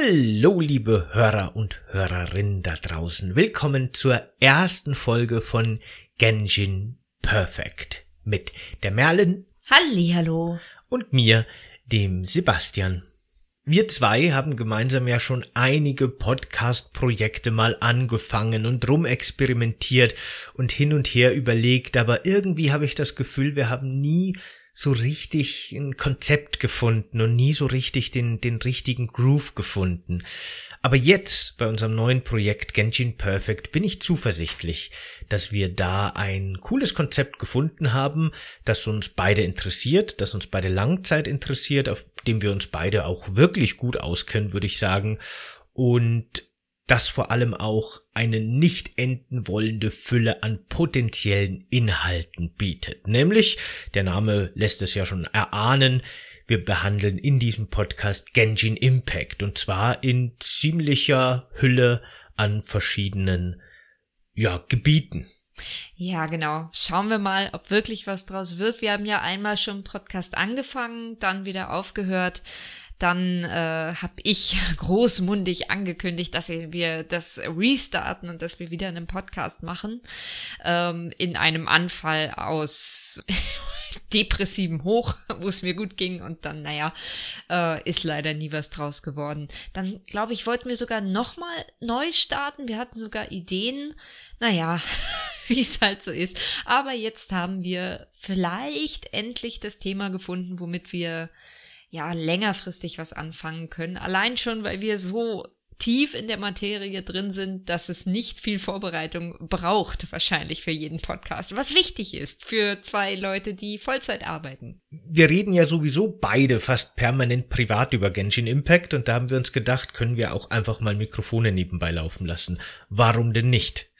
Hallo, liebe Hörer und Hörerinnen da draußen. Willkommen zur ersten Folge von Genshin Perfect mit der Merlin. Hallihallo. Und mir, dem Sebastian. Wir zwei haben gemeinsam ja schon einige Podcast-Projekte mal angefangen und rumexperimentiert und hin und her überlegt, aber irgendwie habe ich das Gefühl, wir haben nie so richtig ein Konzept gefunden und nie so richtig den, den richtigen Groove gefunden. Aber jetzt bei unserem neuen Projekt Genshin Perfect bin ich zuversichtlich, dass wir da ein cooles Konzept gefunden haben, das uns beide interessiert, das uns beide Langzeit interessiert, auf dem wir uns beide auch wirklich gut auskennen, würde ich sagen. Und das vor allem auch eine nicht enden wollende Fülle an potenziellen Inhalten bietet. Nämlich, der Name lässt es ja schon erahnen, wir behandeln in diesem Podcast Genshin Impact und zwar in ziemlicher Hülle an verschiedenen ja, Gebieten. Ja, genau. Schauen wir mal, ob wirklich was draus wird. Wir haben ja einmal schon Podcast angefangen, dann wieder aufgehört. Dann äh, habe ich großmundig angekündigt, dass wir das restarten und dass wir wieder einen Podcast machen. Ähm, in einem Anfall aus depressivem Hoch, wo es mir gut ging und dann, naja, äh, ist leider nie was draus geworden. Dann, glaube ich, wollten wir sogar nochmal neu starten. Wir hatten sogar Ideen. Naja, wie es halt so ist. Aber jetzt haben wir vielleicht endlich das Thema gefunden, womit wir ja längerfristig was anfangen können. Allein schon, weil wir so tief in der Materie drin sind, dass es nicht viel Vorbereitung braucht, wahrscheinlich für jeden Podcast, was wichtig ist für zwei Leute, die Vollzeit arbeiten. Wir reden ja sowieso beide fast permanent privat über Genshin Impact und da haben wir uns gedacht, können wir auch einfach mal Mikrofone nebenbei laufen lassen. Warum denn nicht?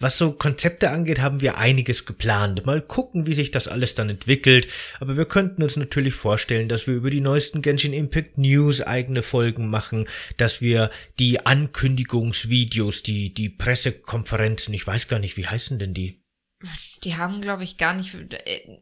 Was so Konzepte angeht, haben wir einiges geplant. Mal gucken, wie sich das alles dann entwickelt. Aber wir könnten uns natürlich vorstellen, dass wir über die neuesten Genshin Impact News eigene Folgen machen, dass wir die Ankündigungsvideos, die, die Pressekonferenzen, ich weiß gar nicht, wie heißen denn die? Die haben, glaube ich, gar nicht. Äh,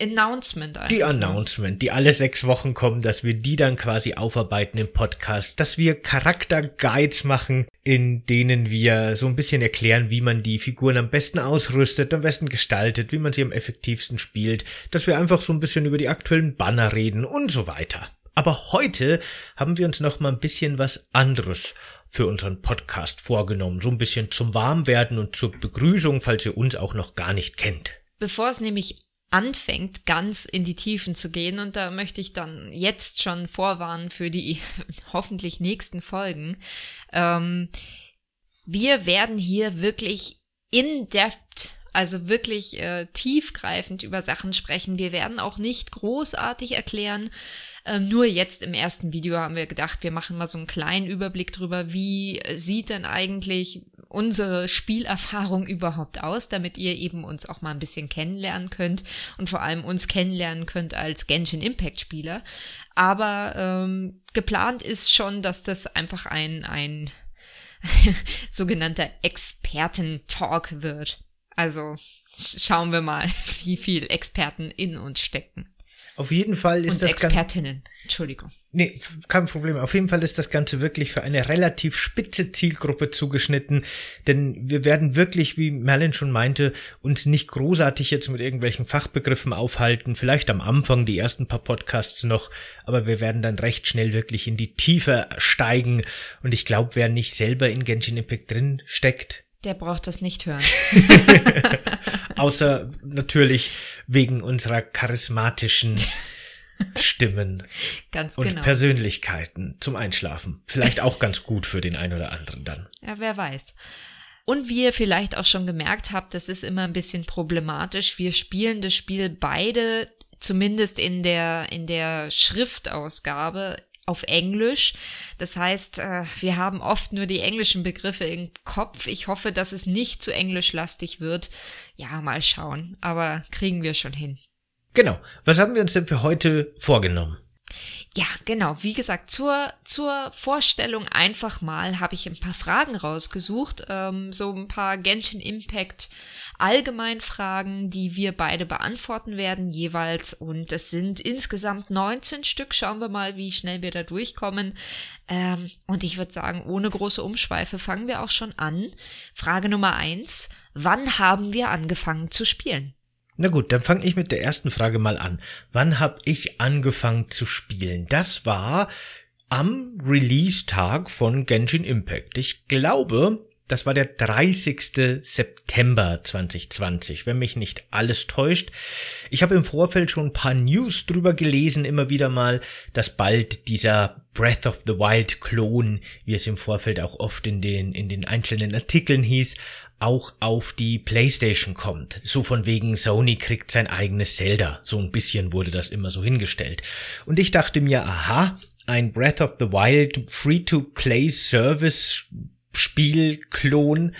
Announcement einfach. Die Announcement, die alle sechs Wochen kommen, dass wir die dann quasi aufarbeiten im Podcast, dass wir Charakterguides machen, in denen wir so ein bisschen erklären, wie man die Figuren am besten ausrüstet, am besten gestaltet, wie man sie am effektivsten spielt, dass wir einfach so ein bisschen über die aktuellen Banner reden und so weiter. Aber heute haben wir uns noch mal ein bisschen was anderes für unseren Podcast vorgenommen, so ein bisschen zum Warmwerden und zur Begrüßung, falls ihr uns auch noch gar nicht kennt. Bevor es nämlich anfängt, ganz in die Tiefen zu gehen. Und da möchte ich dann jetzt schon vorwarnen für die hoffentlich nächsten Folgen. Ähm, wir werden hier wirklich in depth, also wirklich äh, tiefgreifend über Sachen sprechen. Wir werden auch nicht großartig erklären, ähm, nur jetzt im ersten Video haben wir gedacht, wir machen mal so einen kleinen Überblick drüber, wie sieht denn eigentlich unsere Spielerfahrung überhaupt aus, damit ihr eben uns auch mal ein bisschen kennenlernen könnt und vor allem uns kennenlernen könnt als Genshin Impact Spieler. Aber ähm, geplant ist schon, dass das einfach ein, ein sogenannter Experten-Talk wird. Also schauen wir mal, wie viel Experten in uns stecken. Auf jeden Fall ist und das Expertinnen. Entschuldigung. Nee, kein Problem. Auf jeden Fall ist das Ganze wirklich für eine relativ spitze Zielgruppe zugeschnitten, denn wir werden wirklich, wie Merlin schon meinte, uns nicht großartig jetzt mit irgendwelchen Fachbegriffen aufhalten, vielleicht am Anfang die ersten paar Podcasts noch, aber wir werden dann recht schnell wirklich in die Tiefe steigen und ich glaube, wer nicht selber in Genshin Impact drin steckt, der braucht das nicht hören. Außer natürlich wegen unserer charismatischen Stimmen ganz und genau. Persönlichkeiten zum Einschlafen. Vielleicht auch ganz gut für den einen oder anderen dann. Ja, wer weiß. Und wie ihr vielleicht auch schon gemerkt habt, das ist immer ein bisschen problematisch. Wir spielen das Spiel beide, zumindest in der, in der Schriftausgabe, auf Englisch. Das heißt, äh, wir haben oft nur die englischen Begriffe im Kopf. Ich hoffe, dass es nicht zu englischlastig wird. Ja, mal schauen. Aber kriegen wir schon hin. Genau. Was haben wir uns denn für heute vorgenommen? Ja, genau. Wie gesagt, zur, zur Vorstellung einfach mal habe ich ein paar Fragen rausgesucht. Ähm, so ein paar Genshin Impact Allgemeinfragen, die wir beide beantworten werden jeweils. Und es sind insgesamt 19 Stück. Schauen wir mal, wie schnell wir da durchkommen. Ähm, und ich würde sagen, ohne große Umschweife fangen wir auch schon an. Frage Nummer eins. Wann haben wir angefangen zu spielen? Na gut, dann fange ich mit der ersten Frage mal an. Wann habe ich angefangen zu spielen? Das war am Release-Tag von Genshin Impact. Ich glaube, das war der 30. September 2020, wenn mich nicht alles täuscht. Ich habe im Vorfeld schon ein paar News drüber gelesen, immer wieder mal, dass bald dieser Breath of the Wild Klon, wie es im Vorfeld auch oft in den, in den einzelnen Artikeln hieß, auch auf die PlayStation kommt. So von wegen Sony kriegt sein eigenes Zelda. So ein bisschen wurde das immer so hingestellt. Und ich dachte mir, aha, ein Breath of the Wild Free-to-Play Service Spielklon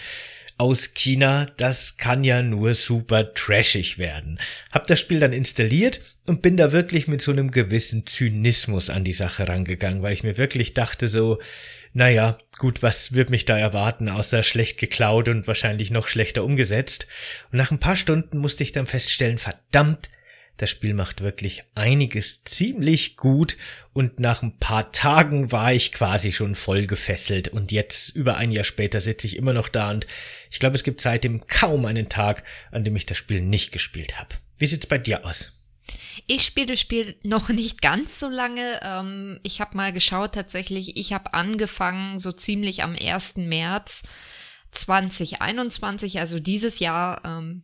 aus China, das kann ja nur super trashig werden. Hab das Spiel dann installiert und bin da wirklich mit so einem gewissen Zynismus an die Sache rangegangen, weil ich mir wirklich dachte so, naja, gut, was wird mich da erwarten, außer schlecht geklaut und wahrscheinlich noch schlechter umgesetzt. Und nach ein paar Stunden musste ich dann feststellen, verdammt, das Spiel macht wirklich einiges ziemlich gut und nach ein paar Tagen war ich quasi schon voll gefesselt und jetzt über ein Jahr später sitze ich immer noch da und ich glaube, es gibt seitdem kaum einen Tag, an dem ich das Spiel nicht gespielt habe. Wie sieht's bei dir aus? Ich spiele das Spiel noch nicht ganz so lange. Ähm, ich habe mal geschaut tatsächlich. Ich habe angefangen so ziemlich am 1. März 2021, also dieses Jahr. Ähm,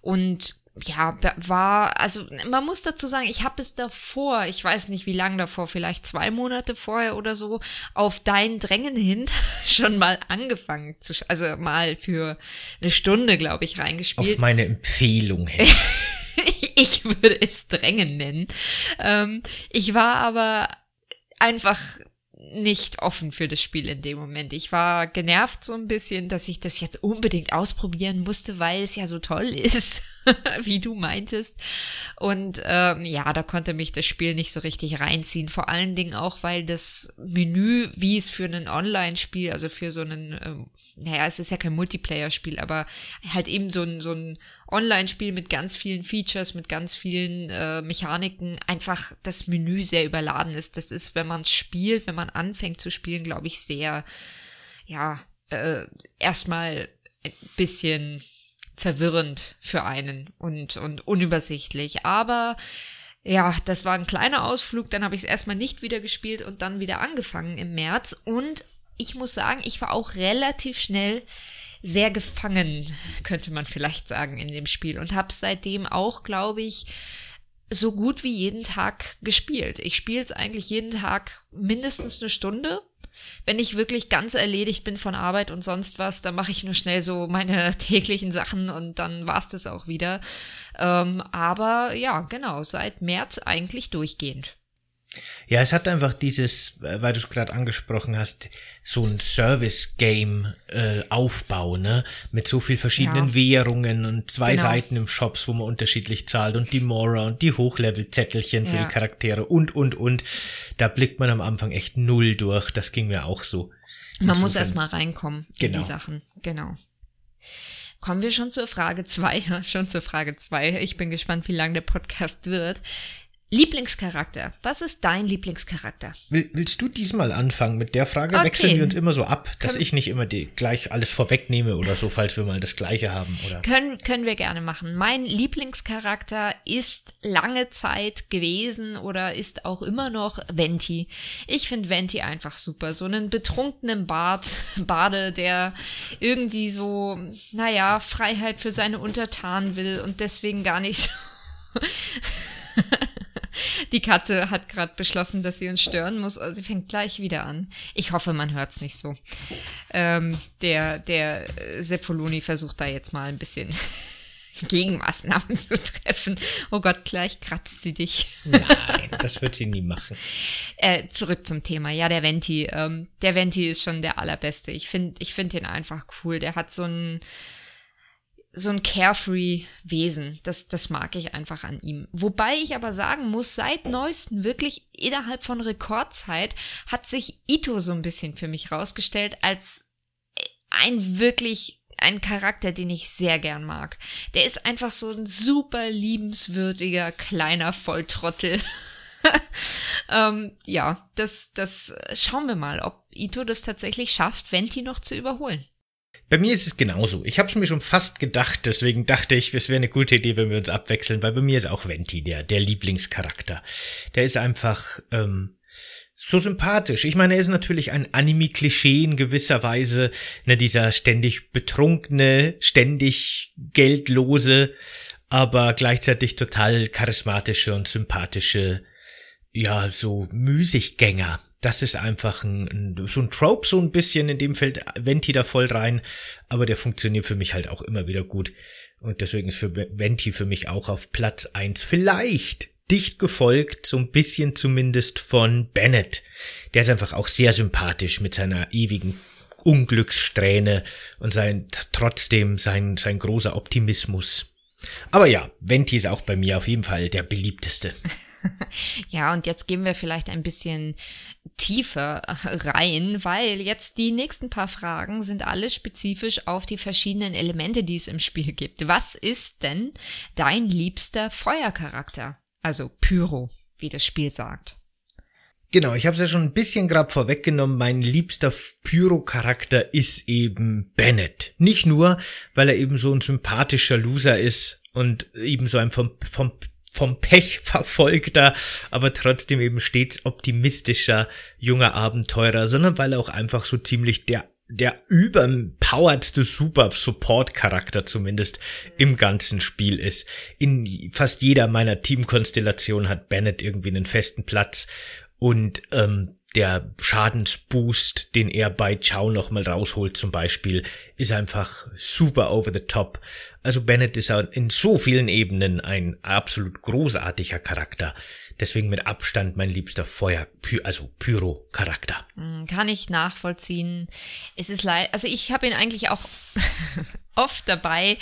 und ja, war, also man muss dazu sagen, ich habe es davor, ich weiß nicht wie lange davor, vielleicht zwei Monate vorher oder so, auf dein Drängen hin schon mal angefangen zu, also mal für eine Stunde, glaube ich, reingespielt. Auf meine Empfehlung hin. ich würde es Drängen nennen. Ähm, ich war aber einfach nicht offen für das Spiel in dem Moment. Ich war genervt so ein bisschen, dass ich das jetzt unbedingt ausprobieren musste, weil es ja so toll ist, wie du meintest. Und ähm, ja, da konnte mich das Spiel nicht so richtig reinziehen. Vor allen Dingen auch, weil das Menü, wie es für ein Online-Spiel, also für so einen, ähm, naja, es ist ja kein Multiplayer-Spiel, aber halt eben so ein, so ein Online-Spiel mit ganz vielen Features, mit ganz vielen äh, Mechaniken einfach das Menü sehr überladen ist. Das ist, wenn man spielt, wenn man anfängt zu spielen, glaube ich, sehr, ja, äh, erstmal ein bisschen verwirrend für einen und, und unübersichtlich. Aber ja, das war ein kleiner Ausflug, dann habe ich es erstmal nicht wieder gespielt und dann wieder angefangen im März. Und ich muss sagen, ich war auch relativ schnell sehr gefangen, könnte man vielleicht sagen, in dem Spiel und habe seitdem auch, glaube ich, so gut wie jeden Tag gespielt. Ich spiele es eigentlich jeden Tag mindestens eine Stunde. Wenn ich wirklich ganz erledigt bin von Arbeit und sonst was, dann mache ich nur schnell so meine täglichen Sachen und dann war's das auch wieder. Ähm, aber ja, genau, seit März eigentlich durchgehend. Ja, es hat einfach dieses, äh, weil du es gerade angesprochen hast, so ein Service-Game-Aufbau, äh, ne? Mit so viel verschiedenen ja. Währungen und zwei genau. Seiten im Shops, wo man unterschiedlich zahlt und die Mora und die Hochlevel-Zettelchen für ja. die Charaktere und, und, und. Da blickt man am Anfang echt null durch. Das ging mir auch so. Man muss erst mal reinkommen genau. in die genau. Sachen. Genau. Kommen wir schon zur Frage zwei, schon zur Frage zwei. Ich bin gespannt, wie lang der Podcast wird. Lieblingscharakter. Was ist dein Lieblingscharakter? Will, willst du diesmal anfangen mit der Frage? Okay. Wechseln wir uns immer so ab, dass können, ich nicht immer die, gleich alles vorwegnehme oder so, falls wir mal das Gleiche haben, oder? Können, können wir gerne machen. Mein Lieblingscharakter ist lange Zeit gewesen oder ist auch immer noch Venti. Ich finde Venti einfach super. So einen betrunkenen Bart, Bade, der irgendwie so, naja, Freiheit für seine Untertanen will und deswegen gar nicht so Die Katze hat gerade beschlossen, dass sie uns stören muss. Also sie fängt gleich wieder an. Ich hoffe, man hört es nicht so. Ähm, der der Seppoloni versucht da jetzt mal ein bisschen Gegenmaßnahmen zu treffen. Oh Gott, gleich kratzt sie dich. Nein, das wird sie nie machen. Äh, zurück zum Thema. Ja, der Venti. Ähm, der Venti ist schon der allerbeste. Ich finde ich finde ihn einfach cool. Der hat so ein so ein carefree Wesen. Das, das mag ich einfach an ihm. Wobei ich aber sagen muss, seit neuesten wirklich innerhalb von Rekordzeit hat sich Ito so ein bisschen für mich rausgestellt als ein wirklich ein Charakter, den ich sehr gern mag. Der ist einfach so ein super liebenswürdiger kleiner Volltrottel. ähm, ja, das, das schauen wir mal, ob Ito das tatsächlich schafft, Venti noch zu überholen. Bei mir ist es genauso. Ich habe es mir schon fast gedacht, deswegen dachte ich, es wäre eine gute Idee, wenn wir uns abwechseln, weil bei mir ist auch Venti der, der Lieblingscharakter. Der ist einfach ähm, so sympathisch. Ich meine, er ist natürlich ein Anime-Klischee in gewisser Weise, ne, dieser ständig betrunkene, ständig geldlose, aber gleichzeitig total charismatische und sympathische, ja, so Müßiggänger. Das ist einfach ein, ein, so ein Trope, so ein bisschen, in dem fällt Venti da voll rein, aber der funktioniert für mich halt auch immer wieder gut. Und deswegen ist für Venti für mich auch auf Platz eins Vielleicht dicht gefolgt, so ein bisschen zumindest von Bennett. Der ist einfach auch sehr sympathisch mit seiner ewigen Unglückssträhne und sein, trotzdem sein, sein großer Optimismus. Aber ja, Venti ist auch bei mir auf jeden Fall der beliebteste. ja, und jetzt gehen wir vielleicht ein bisschen tiefer rein, weil jetzt die nächsten paar Fragen sind alle spezifisch auf die verschiedenen Elemente, die es im Spiel gibt. Was ist denn dein liebster Feuercharakter? Also Pyro, wie das Spiel sagt. Genau, ich habe es ja schon ein bisschen gerade vorweggenommen. Mein liebster Pyro-Charakter ist eben Bennett. Nicht nur, weil er eben so ein sympathischer Loser ist und eben so ein vom, vom, vom Pech verfolgter, aber trotzdem eben stets optimistischer junger Abenteurer, sondern weil er auch einfach so ziemlich der der überpoweredste Super-Support-Charakter zumindest im ganzen Spiel ist. In fast jeder meiner Teamkonstellationen hat Bennett irgendwie einen festen Platz und ähm, der Schadensboost, den er bei Chow nochmal rausholt zum Beispiel, ist einfach super over the top. Also Bennett ist in so vielen Ebenen ein absolut großartiger Charakter. Deswegen mit Abstand mein liebster Feuer, also Pyro-Charakter. Hm, kann ich nachvollziehen. Es ist leid, also ich habe ihn eigentlich auch oft dabei.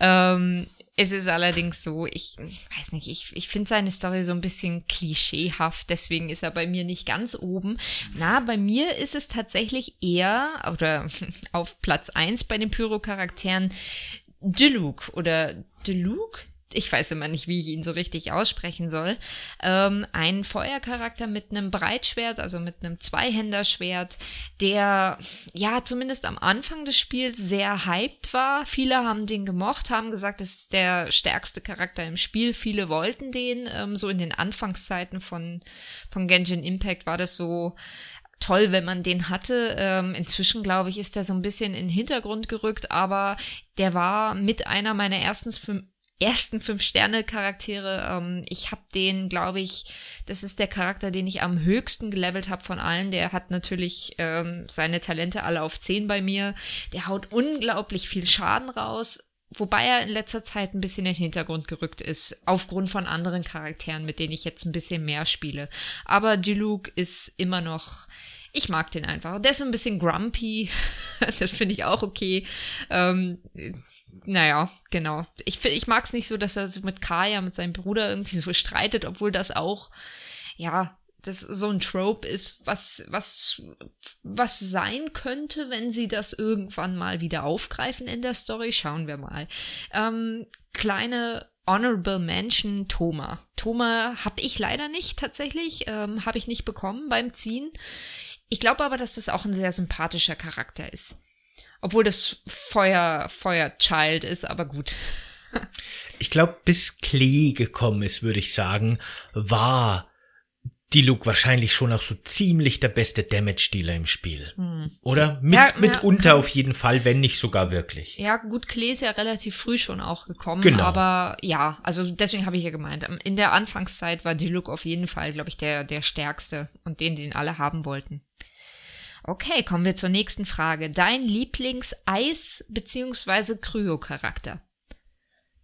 Ähm, es ist allerdings so, ich weiß nicht, ich, ich finde seine Story so ein bisschen klischeehaft, deswegen ist er bei mir nicht ganz oben. Na, bei mir ist es tatsächlich eher, oder auf Platz eins bei den Pyro-Charakteren, Deluke oder Deluke? Ich weiß immer nicht, wie ich ihn so richtig aussprechen soll, ähm, ein Feuercharakter mit einem Breitschwert, also mit einem Zweihänderschwert, der ja zumindest am Anfang des Spiels sehr hyped war. Viele haben den gemocht, haben gesagt, es ist der stärkste Charakter im Spiel. Viele wollten den. Ähm, so in den Anfangszeiten von, von Genshin Impact war das so toll, wenn man den hatte. Ähm, inzwischen, glaube ich, ist der so ein bisschen in den Hintergrund gerückt, aber der war mit einer meiner ersten ersten Fünf-Sterne-Charaktere. Ähm, ich habe den, glaube ich, das ist der Charakter, den ich am höchsten gelevelt habe von allen. Der hat natürlich ähm, seine Talente alle auf 10 bei mir. Der haut unglaublich viel Schaden raus. Wobei er in letzter Zeit ein bisschen in den Hintergrund gerückt ist, aufgrund von anderen Charakteren, mit denen ich jetzt ein bisschen mehr spiele. Aber Diluc ist immer noch ich mag den einfach. Der ist so ein bisschen grumpy. das finde ich auch okay. Ähm, naja, genau. Ich, ich mag es nicht so, dass er so mit Kaya, mit seinem Bruder irgendwie so streitet, obwohl das auch, ja, das so ein Trope ist, was, was, was sein könnte, wenn sie das irgendwann mal wieder aufgreifen in der Story. Schauen wir mal. Ähm, kleine Honorable Mention Thoma. Thoma habe ich leider nicht tatsächlich, ähm, habe ich nicht bekommen beim Ziehen. Ich glaube aber, dass das auch ein sehr sympathischer Charakter ist. Obwohl das Feuer, Feuerchild ist, aber gut. ich glaube, bis Klee gekommen ist, würde ich sagen, war die Luke wahrscheinlich schon auch so ziemlich der beste Damage-Dealer im Spiel. Hm. Oder? Mit, ja, mitunter ja, auf jeden Fall, wenn nicht sogar wirklich. Ja, gut, Klee ist ja relativ früh schon auch gekommen. Genau. Aber ja, also deswegen habe ich ja gemeint, in der Anfangszeit war die Luke auf jeden Fall, glaube ich, der, der stärkste und den, den alle haben wollten. Okay, kommen wir zur nächsten Frage. Dein Lieblings-Eis- bzw. Kryo-Charakter?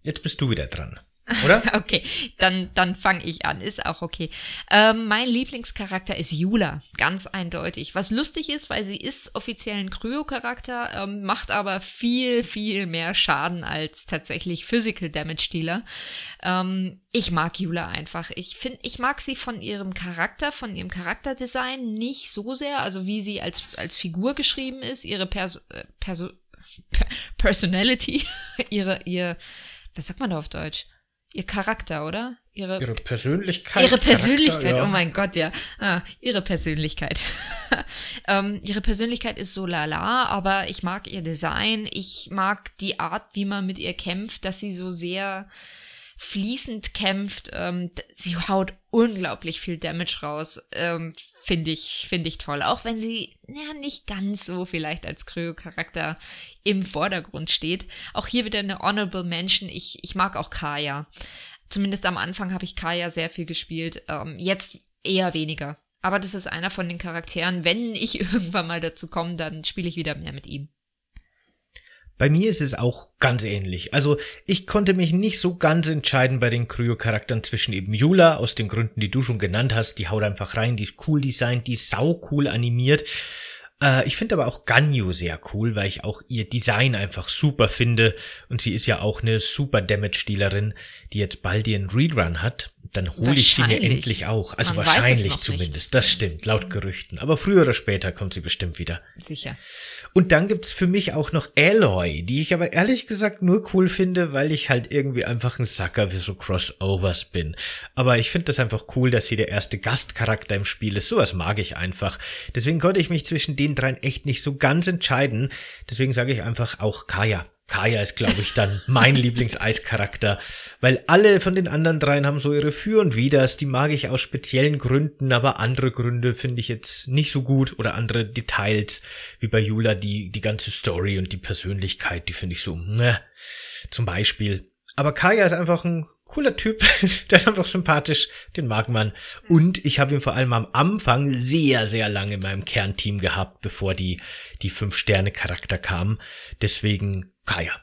Jetzt bist du wieder dran. Oder? okay, dann, dann fange ich an, ist auch okay. Ähm, mein Lieblingscharakter ist Jula, ganz eindeutig. Was lustig ist, weil sie ist offiziell ein Kryo-Charakter, ähm, macht aber viel, viel mehr Schaden als tatsächlich Physical Damage Dealer. Ähm, ich mag Jula einfach. Ich finde, ich mag sie von ihrem Charakter, von ihrem Charakterdesign nicht so sehr, also wie sie als, als Figur geschrieben ist, ihre Perso, äh, Perso Personality, ihre, ihr, was sagt man da auf Deutsch? Ihr Charakter, oder? Ihre, ihre Persönlichkeit. Ihre Persönlichkeit, ja. oh mein Gott, ja. Ah, ihre Persönlichkeit. ähm, ihre Persönlichkeit ist so lala, aber ich mag ihr Design. Ich mag die Art, wie man mit ihr kämpft, dass sie so sehr fließend kämpft. Ähm, sie haut unglaublich viel Damage raus. Ähm, finde ich, finde ich toll. Auch wenn sie ja nicht ganz so vielleicht als Kryo-Charakter im Vordergrund steht. Auch hier wieder eine Honorable Mention. Ich, ich mag auch Kaya. Zumindest am Anfang habe ich Kaya sehr viel gespielt. Ähm, jetzt eher weniger. Aber das ist einer von den Charakteren. Wenn ich irgendwann mal dazu komme, dann spiele ich wieder mehr mit ihm. Bei mir ist es auch ganz ähnlich. Also ich konnte mich nicht so ganz entscheiden bei den Kryo-Charakteren zwischen eben Yula, aus den Gründen, die du schon genannt hast. Die haut einfach rein, die ist cool designt, die ist sau cool animiert. Äh, ich finde aber auch Ganyu sehr cool, weil ich auch ihr Design einfach super finde. Und sie ist ja auch eine super Damage-Dealerin, die jetzt bald ihren Rerun hat. Dann hole ich sie mir endlich auch. Also Man wahrscheinlich zumindest. Nicht. Das stimmt, laut Gerüchten. Aber früher oder später kommt sie bestimmt wieder. Sicher. Und dann gibt's für mich auch noch Aloy, die ich aber ehrlich gesagt nur cool finde, weil ich halt irgendwie einfach ein Sucker für so Crossovers bin. Aber ich finde das einfach cool, dass sie der erste Gastcharakter im Spiel ist. Sowas mag ich einfach. Deswegen konnte ich mich zwischen den dreien echt nicht so ganz entscheiden. Deswegen sage ich einfach auch Kaya. Kaya ist, glaube ich, dann mein Lieblingseischarakter, weil alle von den anderen dreien haben so ihre Für und Widers, die mag ich aus speziellen Gründen, aber andere Gründe finde ich jetzt nicht so gut oder andere Details, wie bei Jula, die, die ganze Story und die Persönlichkeit, die finde ich so, ne, zum Beispiel. Aber Kaya ist einfach ein cooler Typ, der ist einfach sympathisch, den mag man. Und ich habe ihn vor allem am Anfang sehr, sehr lange in meinem Kernteam gehabt, bevor die, die Fünf-Sterne-Charakter kamen. Deswegen Kaya.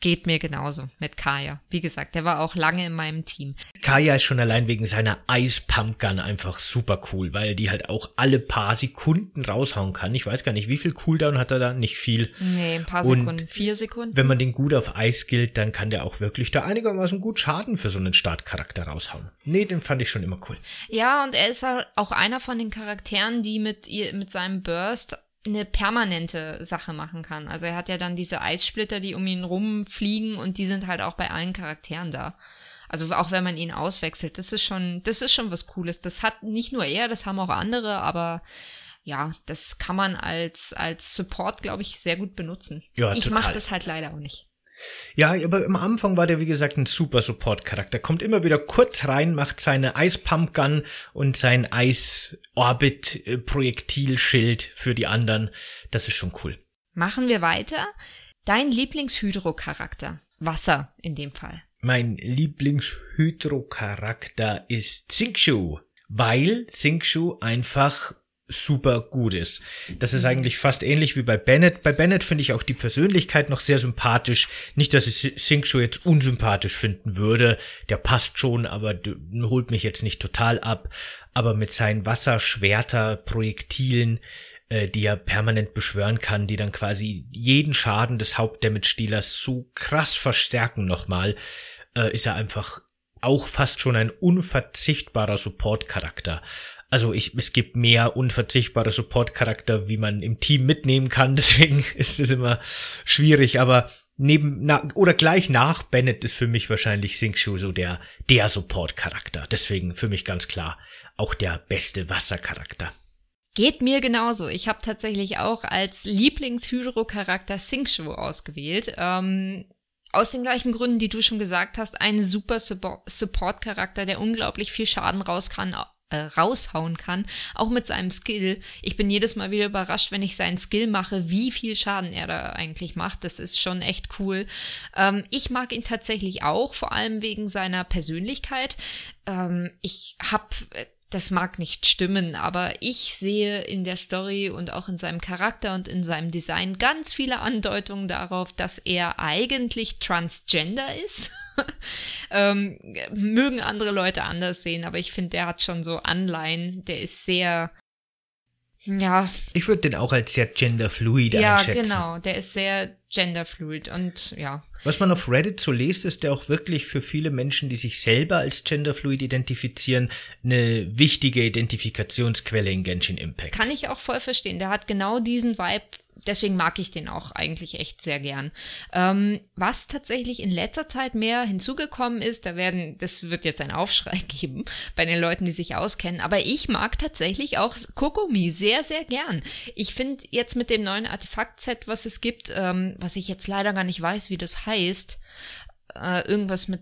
Geht mir genauso mit Kaya. Wie gesagt, der war auch lange in meinem Team. Kaya ist schon allein wegen seiner Eispumpgun einfach super cool, weil die halt auch alle paar Sekunden raushauen kann. Ich weiß gar nicht, wie viel Cooldown hat er da? Nicht viel. Nee, ein paar Sekunden, Und vier Sekunden. Wenn man den gut auf Eis gilt, dann kann der auch wirklich da einigermaßen gut Schaden für so einen Startcharakter raushauen. Nee, den fand ich schon immer cool. Ja, und er ist halt auch einer von den Charakteren, die mit ihr, mit seinem Burst eine permanente Sache machen kann. Also er hat ja dann diese Eissplitter, die um ihn rumfliegen und die sind halt auch bei allen Charakteren da. Also auch wenn man ihn auswechselt, das ist schon, das ist schon was Cooles. Das hat nicht nur er, das haben auch andere, aber ja, das kann man als als Support, glaube ich, sehr gut benutzen. Ja, ich mache das halt leider auch nicht. Ja, aber am Anfang war der, wie gesagt, ein super Support-Charakter. Kommt immer wieder kurz rein, macht seine Eispumpgun und sein Eis-Orbit-Projektilschild für die anderen. Das ist schon cool. Machen wir weiter. Dein Lieblingshydro-Charakter. Wasser in dem Fall. Mein Lieblingshydro-Charakter ist Xingqiu, weil Xingqiu einfach super gut ist. Das ist eigentlich fast ähnlich wie bei Bennett. Bei Bennett finde ich auch die Persönlichkeit noch sehr sympathisch. Nicht, dass ich Singshow jetzt unsympathisch finden würde. Der passt schon, aber holt mich jetzt nicht total ab. Aber mit seinen Wasserschwerter, Projektilen, äh, die er permanent beschwören kann, die dann quasi jeden Schaden des Hauptdamage-Dealers so krass verstärken nochmal, äh, ist er einfach auch fast schon ein unverzichtbarer Support-Charakter. Also ich, es gibt mehr unverzichtbare Support-Charakter, wie man im Team mitnehmen kann, deswegen ist es immer schwierig, aber neben, na, oder gleich nach Bennett ist für mich wahrscheinlich Singshu so der, der Support-Charakter. Deswegen für mich ganz klar auch der beste Wassercharakter. Geht mir genauso. Ich habe tatsächlich auch als Lieblings-Hydro-Charakter Singshu ausgewählt. Ähm, aus den gleichen Gründen, die du schon gesagt hast, ein super Support-Charakter, der unglaublich viel Schaden raus kann, äh, raushauen kann, auch mit seinem Skill. Ich bin jedes Mal wieder überrascht, wenn ich seinen Skill mache, wie viel Schaden er da eigentlich macht. Das ist schon echt cool. Ähm, ich mag ihn tatsächlich auch, vor allem wegen seiner Persönlichkeit. Ähm, ich habe das mag nicht stimmen, aber ich sehe in der Story und auch in seinem Charakter und in seinem Design ganz viele Andeutungen darauf, dass er eigentlich transgender ist. ähm, mögen andere Leute anders sehen, aber ich finde, der hat schon so Anleihen, der ist sehr ja. Ich würde den auch als sehr genderfluid ja, einschätzen. Ja, genau. Der ist sehr genderfluid und ja. Was man auf Reddit so liest, ist der auch wirklich für viele Menschen, die sich selber als genderfluid identifizieren, eine wichtige Identifikationsquelle in Genshin Impact. Kann ich auch voll verstehen. Der hat genau diesen Vibe deswegen mag ich den auch eigentlich echt sehr gern. Ähm, was tatsächlich in letzter Zeit mehr hinzugekommen ist, da werden, das wird jetzt einen Aufschrei geben bei den Leuten, die sich auskennen, aber ich mag tatsächlich auch Kokomi sehr, sehr gern. Ich finde jetzt mit dem neuen Artefakt-Set, was es gibt, ähm, was ich jetzt leider gar nicht weiß, wie das heißt, äh, irgendwas mit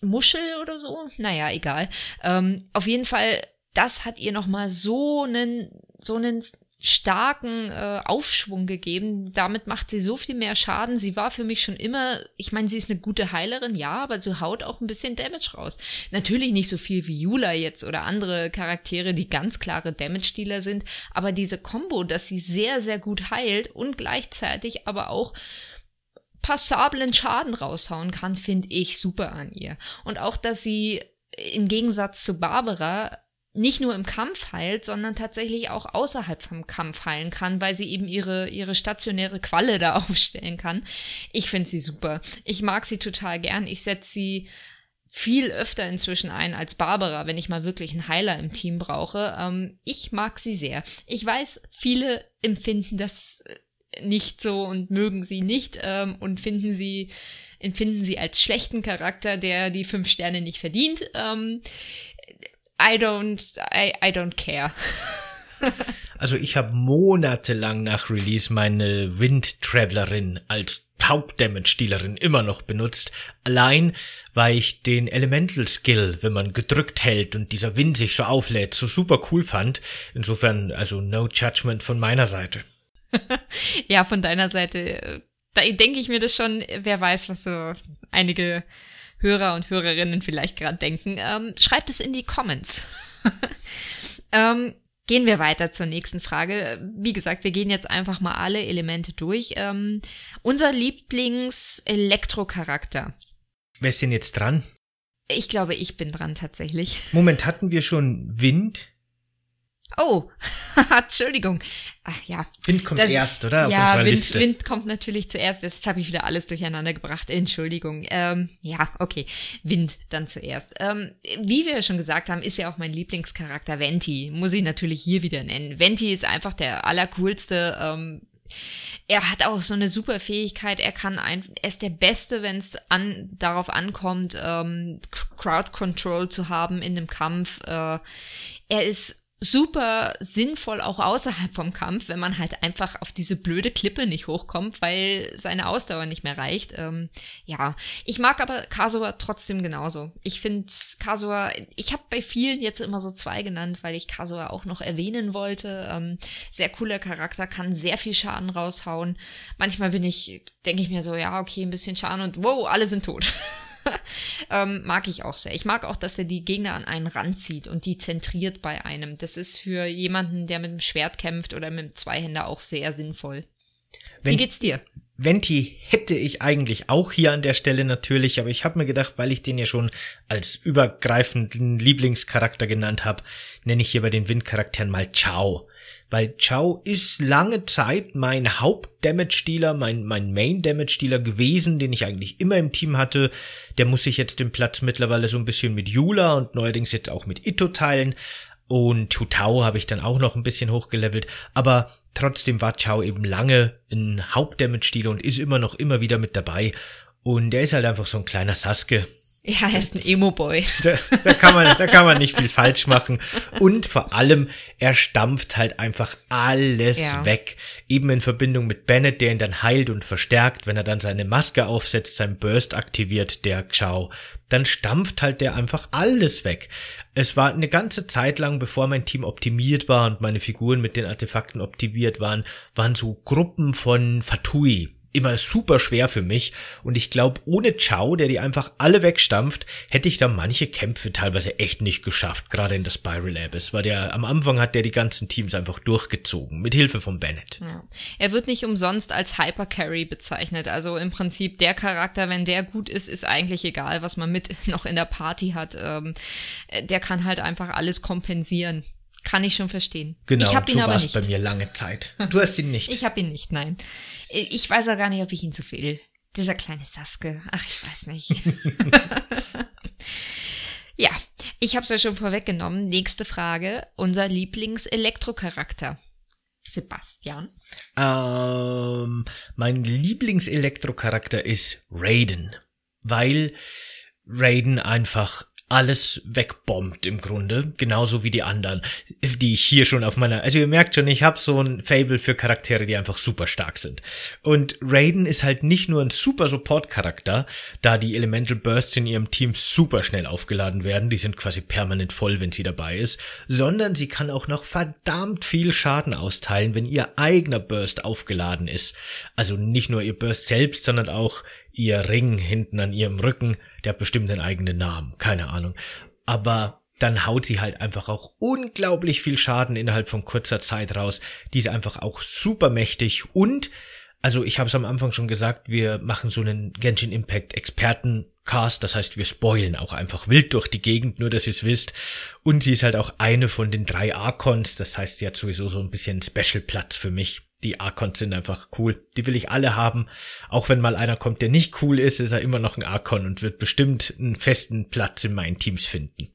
Muschel oder so, naja, egal. Ähm, auf jeden Fall, das hat ihr nochmal so einen, so einen starken äh, Aufschwung gegeben. Damit macht sie so viel mehr Schaden. Sie war für mich schon immer, ich meine, sie ist eine gute Heilerin, ja, aber sie haut auch ein bisschen Damage raus. Natürlich nicht so viel wie Yula jetzt oder andere Charaktere, die ganz klare Damage-Dealer sind, aber diese Combo, dass sie sehr, sehr gut heilt und gleichzeitig aber auch passablen Schaden raushauen kann, finde ich super an ihr. Und auch, dass sie im Gegensatz zu Barbara nicht nur im Kampf heilt, sondern tatsächlich auch außerhalb vom Kampf heilen kann, weil sie eben ihre, ihre stationäre Qualle da aufstellen kann. Ich finde sie super. Ich mag sie total gern. Ich setze sie viel öfter inzwischen ein als Barbara, wenn ich mal wirklich einen Heiler im Team brauche. Ähm, ich mag sie sehr. Ich weiß, viele empfinden das nicht so und mögen sie nicht ähm, und finden sie empfinden sie als schlechten Charakter, der die fünf Sterne nicht verdient. Ähm, I don't, I, I don't care. also ich habe monatelang nach Release meine Wind Travelerin als Hauptdamage-Dealerin immer noch benutzt, allein weil ich den Elemental Skill, wenn man gedrückt hält und dieser Wind sich so auflädt, so super cool fand. Insofern also no judgment von meiner Seite. ja, von deiner Seite, da denke ich mir das schon, wer weiß, was so einige Hörer und Hörerinnen vielleicht gerade denken, ähm, schreibt es in die Comments. ähm, gehen wir weiter zur nächsten Frage. Wie gesagt, wir gehen jetzt einfach mal alle Elemente durch. Ähm, unser Lieblings-Elektrocharakter. Wer ist denn jetzt dran? Ich glaube, ich bin dran tatsächlich. Moment, hatten wir schon Wind? Oh, Entschuldigung. Ach ja. Wind kommt das, erst, oder? Auf ja, Wind. Wind kommt natürlich zuerst. Jetzt habe ich wieder alles durcheinander gebracht. Entschuldigung. Ähm, ja, okay. Wind dann zuerst. Ähm, wie wir schon gesagt haben, ist ja auch mein Lieblingscharakter Venti. Muss ich natürlich hier wieder nennen. Venti ist einfach der allercoolste. Ähm, er hat auch so eine super Fähigkeit. Er kann ein, er ist der Beste, wenn es an, darauf ankommt, ähm, Crowd Control zu haben in einem Kampf. Äh, er ist super sinnvoll auch außerhalb vom Kampf, wenn man halt einfach auf diese blöde Klippe nicht hochkommt, weil seine Ausdauer nicht mehr reicht. Ähm, ja, ich mag aber Kasua trotzdem genauso. Ich finde Kasua, ich habe bei vielen jetzt immer so zwei genannt, weil ich Kasua auch noch erwähnen wollte. Ähm, sehr cooler Charakter, kann sehr viel Schaden raushauen. Manchmal bin ich, denke ich mir so, ja, okay, ein bisschen Schaden und wow, alle sind tot. ähm, mag ich auch sehr. Ich mag auch, dass er die Gegner an einen ranzieht und die zentriert bei einem. Das ist für jemanden, der mit dem Schwert kämpft oder mit dem Zweihänder auch sehr sinnvoll. Wenn, Wie geht's dir? Venti hätte ich eigentlich auch hier an der Stelle natürlich, aber ich habe mir gedacht, weil ich den ja schon als übergreifenden Lieblingscharakter genannt habe, nenne ich hier bei den Windcharakteren mal Ciao weil Chao ist lange Zeit mein Haupt-Damage-Dealer, mein, mein Main-Damage-Dealer gewesen, den ich eigentlich immer im Team hatte. Der muss sich jetzt den Platz mittlerweile so ein bisschen mit Yula und neuerdings jetzt auch mit Ito teilen. Und Tutao habe ich dann auch noch ein bisschen hochgelevelt, aber trotzdem war Chao eben lange ein Haupt-Damage-Dealer und ist immer noch immer wieder mit dabei. Und er ist halt einfach so ein kleiner Sasuke, ja, er ist ein Emo-Boy. Da, da, kann man, da kann man nicht viel falsch machen. Und vor allem, er stampft halt einfach alles ja. weg. Eben in Verbindung mit Bennett, der ihn dann heilt und verstärkt, wenn er dann seine Maske aufsetzt, sein Burst aktiviert, der Xiao, dann stampft halt der einfach alles weg. Es war eine ganze Zeit lang, bevor mein Team optimiert war und meine Figuren mit den Artefakten optimiert waren, waren so Gruppen von Fatui immer super schwer für mich. Und ich glaube, ohne Chao, der die einfach alle wegstampft, hätte ich da manche Kämpfe teilweise echt nicht geschafft, gerade in der Spiral Abyss, weil der am Anfang hat der die ganzen Teams einfach durchgezogen, mit Hilfe von Bennett. Ja. Er wird nicht umsonst als Hyper Carry bezeichnet. Also im Prinzip der Charakter, wenn der gut ist, ist eigentlich egal, was man mit noch in der Party hat. Ähm, der kann halt einfach alles kompensieren. Kann ich schon verstehen. Genau, ich hab ihn aber war es nicht. bei mir lange Zeit. Du hast ihn nicht. Ich habe ihn nicht, nein. Ich weiß auch gar nicht, ob ich ihn zu viel. Dieser kleine Saske. Ach, ich weiß nicht. ja, ich habe es ja schon vorweggenommen. Nächste Frage. Unser Lieblings-Elektrocharakter. Sebastian. Ähm, mein Lieblingselektrocharakter ist Raiden, weil Raiden einfach alles wegbombt im Grunde, genauso wie die anderen, die ich hier schon auf meiner, also ihr merkt schon, ich habe so ein Fable für Charaktere, die einfach super stark sind. Und Raiden ist halt nicht nur ein super Support-Charakter, da die Elemental Bursts in ihrem Team super schnell aufgeladen werden, die sind quasi permanent voll, wenn sie dabei ist, sondern sie kann auch noch verdammt viel Schaden austeilen, wenn ihr eigener Burst aufgeladen ist. Also nicht nur ihr Burst selbst, sondern auch ihr Ring hinten an ihrem Rücken, der hat bestimmt einen eigenen Namen, keine Ahnung. Aber dann haut sie halt einfach auch unglaublich viel Schaden innerhalb von kurzer Zeit raus. Die ist einfach auch super mächtig und also ich habe es am Anfang schon gesagt, wir machen so einen Genshin Impact Expertencast, das heißt, wir spoilen auch einfach wild durch die Gegend, nur dass ihr es wisst. Und sie ist halt auch eine von den drei Archons, das heißt, sie hat sowieso so ein bisschen Special Platz für mich. Die Archons sind einfach cool. Die will ich alle haben. Auch wenn mal einer kommt, der nicht cool ist, ist er immer noch ein Archon und wird bestimmt einen festen Platz in meinen Teams finden.